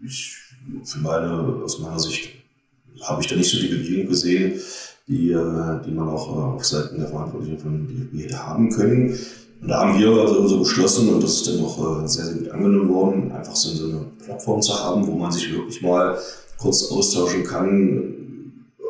ich, für meine, aus meiner Sicht habe ich da nicht so die Bewegung gesehen, die, äh, die man auch äh, auf Seiten der Verantwortlichen von DFB hätte haben können. Und da haben wir also so beschlossen, und das ist dann auch äh, sehr, sehr gut angenommen worden, einfach so eine Plattform zu haben, wo man sich wirklich mal kurz austauschen kann,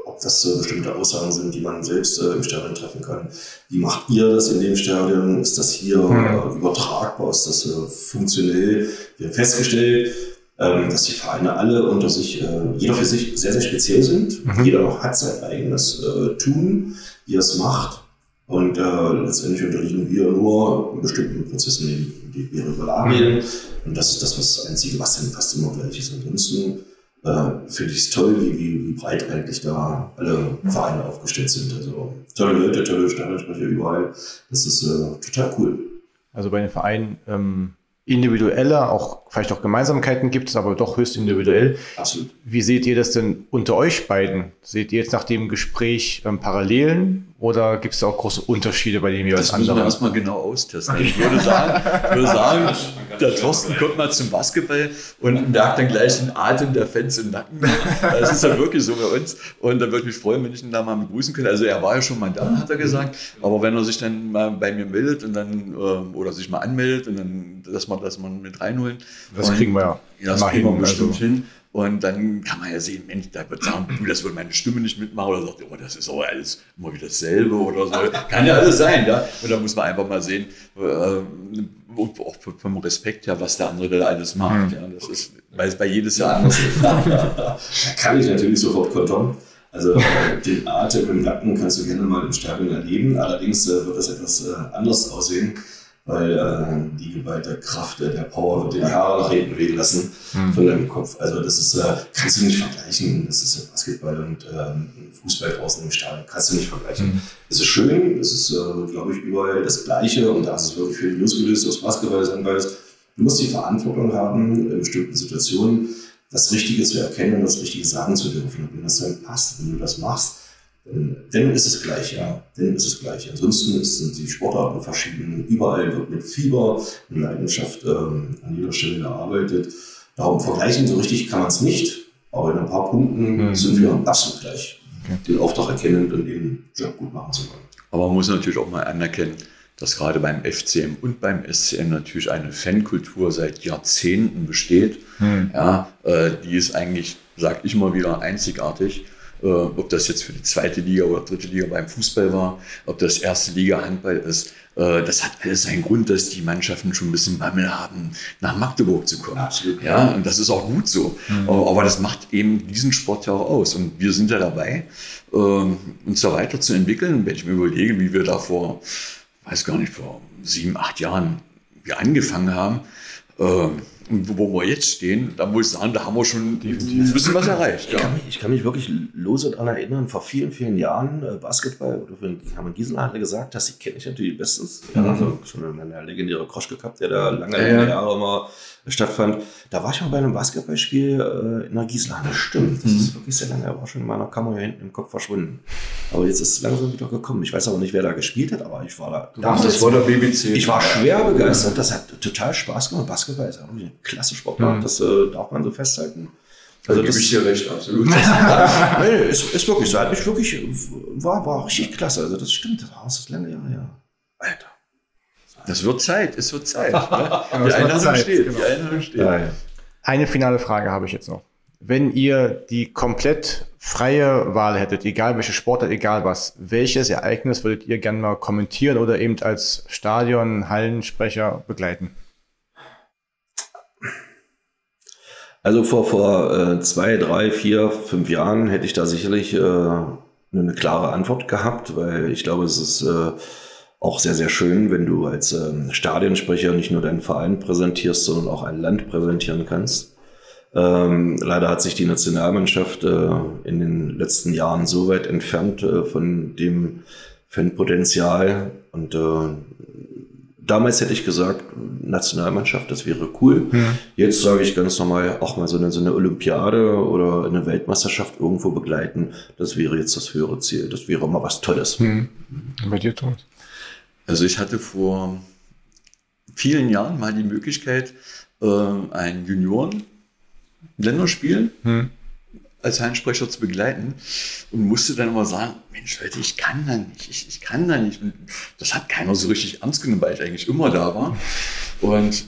ob das bestimmte Aussagen sind, die man selbst im Stadion treffen kann. Wie macht ihr das in dem Stadion? Ist das hier mhm. übertragbar? Ist das funktionell? Wir haben festgestellt, ähm, dass die Vereine alle unter sich, äh, jeder für sich sehr, sehr speziell sind. Mhm. Jeder hat sein eigenes äh, Tun, wie er es macht. Und äh, letztendlich unterliegen wir nur bestimmten Prozessen, die, die Regularien. Mhm. Und das ist das, was Einzige, was dann fast immer gleich ist. Ansonsten äh, finde ich es toll, wie, wie, wie breit eigentlich da alle Vereine aufgestellt sind. Also tolle Leute, tolle Stadionsprecher überall. Das ist äh, total cool. Also bei den Vereinen ähm, individueller, auch vielleicht auch Gemeinsamkeiten gibt es, aber doch höchst individuell. Absolut. Wie seht ihr das denn unter euch beiden? Seht ihr jetzt nach dem Gespräch ähm, Parallelen oder gibt es da auch große Unterschiede bei dem jeweils anderen? Das müssen wir erstmal genau austesten. Ich würde sagen, ich würde sagen der Thorsten kommt mal zum Basketball und merkt dann gleich den Atem der Fans im Nacken. Das ist ja wirklich so bei uns. Und da würde ich mich freuen, wenn ich ihn da mal begrüßen könnte. Also er war ja schon mal da, hat er gesagt. Aber wenn er sich dann mal bei mir meldet und dann, ähm, oder sich mal anmeldet und dann, dass man, dass man mit reinholen. Das kriegen wir ja. Ja, das kriegen wir bestimmt also. hin. Und dann kann man ja sehen, Mensch, da wird sagen, du, das würde meine Stimme nicht mitmachen oder sagt, oh, das ist aber alles immer wieder dasselbe oder so. Kann ja alles sein, ja. Und da muss man einfach mal sehen, äh, auch vom Respekt her, was der andere da alles macht. Ja, das ist, weil es bei jedes Jahr anders ist. <laughs> kann ich natürlich sofort kontern. Also den Atem im Nacken kannst du gerne mal im Stadion erleben. Allerdings äh, wird das etwas äh, anders aussehen weil äh, die geballte Kraft äh, der Power wird den Haare nach hinten wehen lassen mhm. von deinem Kopf. Also das ist, äh, kannst du nicht vergleichen. Das ist Basketball und äh, Fußball draußen im Stadion. Kannst du nicht vergleichen. Mhm. Es ist schön, es ist, äh, glaube ich, überall das Gleiche und da ist es wirklich viel losgelöst aus Basketball sein, weil du musst die Verantwortung haben, in bestimmten Situationen das Richtige zu erkennen und das Richtige sagen zu dürfen. Und wenn das dann passt, wenn du das machst, dann ist es gleich, ja. Dann ist es gleich. Ansonsten sind die Sportarten verschieden. Überall wird mit Fieber und Leidenschaft ähm, an jeder Stelle gearbeitet. Darum vergleichen so richtig kann man es nicht. Aber in ein paar Punkten mhm. sind wir absolut gleich. Okay. Den Auftrag erkennen und den Job gut machen zu wollen. Aber man muss natürlich auch mal anerkennen, dass gerade beim FCM und beim SCM natürlich eine Fankultur seit Jahrzehnten besteht. Mhm. Ja, äh, die ist eigentlich, sag ich mal wieder, einzigartig. Äh, ob das jetzt für die zweite Liga oder dritte Liga beim Fußball war, ob das erste Liga Handball ist. Äh, das hat alles seinen Grund, dass die Mannschaften schon ein bisschen Bammel haben, nach Magdeburg zu kommen. Absolut. Ja, und das ist auch gut so. Mhm. Aber das macht eben diesen Sport ja auch aus. Und wir sind ja dabei, ähm, uns da weiterzuentwickeln. Wenn ich mir überlege, wie wir da vor, weiß gar nicht, vor sieben, acht Jahren wir angefangen haben, ähm, und wo wir jetzt stehen, da muss ich sagen, da haben wir schon Definitiv. ein bisschen was erreicht. Ja. Ich, kann mich, ich, kann mich, wirklich lose daran erinnern, vor vielen, vielen Jahren äh, Basketball, oder für haben in Gießen hatte gesagt, dass ich kenne ich natürlich bestens. Mhm. Ja, also schon eine legendäre Kroschke gehabt, der da lange, lange Jahre immer stattfand. Da war ich mal bei einem Basketballspiel äh, in der Gießlande. Stimmt, das mhm. ist wirklich sehr lange. Er war schon in meiner Kammer hier hinten im Kopf verschwunden. Aber jetzt ist es langsam wieder gekommen. Ich weiß aber nicht, wer da gespielt hat, aber ich war da. Damals, das war der BBC. Ich war schwer begeistert. Das hat total Spaß gemacht. Basketball ist auch eine klasse Sportart. Mhm. Das äh, darf man so festhalten. Also da das gebe ich dir recht, absolut. <laughs> nee, ist, ist wirklich so. Hat mich wirklich, war, war richtig klasse. Also das stimmt. Das ist lange Jahre her. Alter. Das wird Zeit, es wird Zeit. Ne? <laughs> die Einladung steht. Genau. Die Einladung steht. Ja, ja. Eine finale Frage habe ich jetzt noch. Wenn ihr die komplett freie Wahl hättet, egal welche Sportart, egal was, welches Ereignis würdet ihr gerne mal kommentieren oder eben als Stadion, Hallensprecher begleiten? Also vor, vor äh, zwei, drei, vier, fünf Jahren hätte ich da sicherlich äh, eine klare Antwort gehabt, weil ich glaube, es ist äh, auch sehr, sehr schön, wenn du als ähm, Stadionsprecher nicht nur deinen Verein präsentierst, sondern auch ein Land präsentieren kannst. Ähm, leider hat sich die Nationalmannschaft äh, in den letzten Jahren so weit entfernt äh, von dem Fanpotenzial. Und äh, damals hätte ich gesagt, Nationalmannschaft, das wäre cool. Ja. Jetzt sage ich ganz normal, auch mal so eine, so eine Olympiade oder eine Weltmeisterschaft irgendwo begleiten. Das wäre jetzt das höhere Ziel. Das wäre mal was Tolles. Hm. Bei dir, Thomas? Also ich hatte vor vielen Jahren mal die Möglichkeit, äh, ein Junioren-Länderspiel hm. als Heinsprecher zu begleiten und musste dann immer sagen, Mensch Leute, ich kann da nicht, ich, ich kann da nicht. Und das hat keiner so richtig ernst genommen, weil ich eigentlich immer da war. Und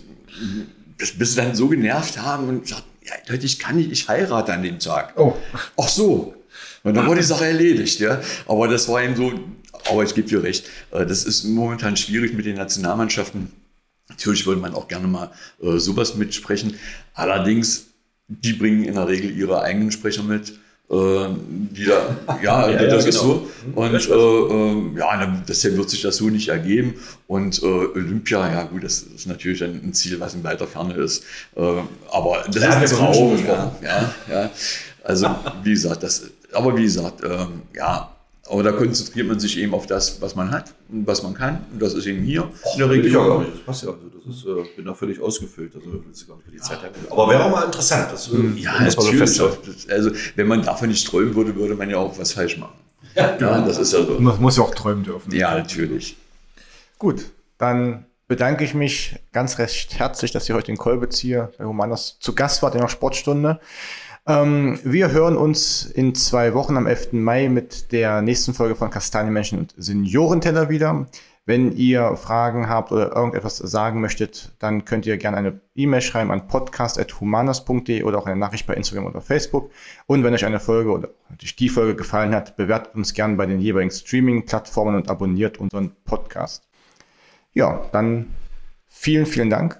bis, bis sie dann so genervt haben und gesagt, ja, Leute, ich kann nicht, ich heirate an dem Tag. Oh. Ach so. Und dann war die Sache erledigt, ja. Aber das war eben so, aber ich gebe dir recht, äh, das ist momentan schwierig mit den Nationalmannschaften. Natürlich würde man auch gerne mal äh, sowas mitsprechen. Allerdings, die bringen in der Regel ihre eigenen Sprecher mit. Äh, die da, <laughs> ja, ja, das ja, ist genau. so. Und äh, äh, ja, deshalb wird sich das so nicht ergeben. Und äh, Olympia, ja gut, das ist natürlich ein, Ziel, was in weiter Ferne ist. Äh, aber das ja, ist ein Traum. Ja, ja, ja. Also <laughs> wie gesagt, das, aber wie gesagt, ähm, ja, aber da konzentriert man sich eben auf das, was man hat und was man kann. Und das ist eben hier Och, in der Region. Ich das passt ja. Also das ist, äh, bin da völlig ausgefüllt. Also willst du gar nicht für die Zeit haben. Aber wäre auch mal interessant. Das, ja, das natürlich. So also wenn man davon nicht träumen würde, würde man ja auch was falsch machen. Ja, ja das ist ja so. Man muss ja auch träumen dürfen. Ja, natürlich. Gut, dann bedanke ich mich ganz recht herzlich, dass ihr heute in Kolbitz hier bei Humanas zu Gast wart in der Sportstunde. Ähm, wir hören uns in zwei Wochen am 11. Mai mit der nächsten Folge von Kastanienmenschen und Seniorenteller wieder. Wenn ihr Fragen habt oder irgendetwas sagen möchtet, dann könnt ihr gerne eine E-Mail schreiben an podcast.humanas.de oder auch eine Nachricht bei Instagram oder Facebook. Und wenn euch eine Folge oder die Folge gefallen hat, bewertet uns gerne bei den jeweiligen Streaming-Plattformen und abonniert unseren Podcast. Ja, dann vielen, vielen Dank.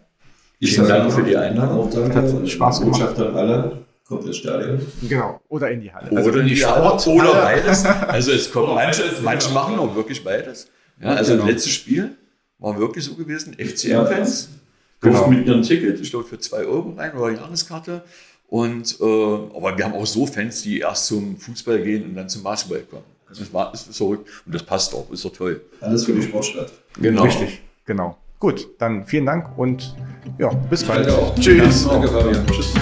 Vielen Dank für die Einladung. Auch danke. Hat Spaß gemacht. an alle. Kommt ins Stadion. Genau. Oder in die Halle. Oder also in die Sport oder beides. Also es kommt manche, manche machen auch wirklich beides. Ja, also genau. das letzte Spiel war wirklich so gewesen, FCM-Fans kaufen genau. mit ihrem Ticket, ich glaube für 2 Euro rein oder Jahreskarte. Und, äh, aber wir haben auch so Fans, die erst zum Fußball gehen und dann zum Basketball kommen. Das war, ist verrückt und das passt auch, ist doch toll. Alles für die Sportstadt. Genau. Richtig, genau. Gut, dann vielen Dank und ja, bis bald. Tschüss. Danke, Fabian. Tschüss.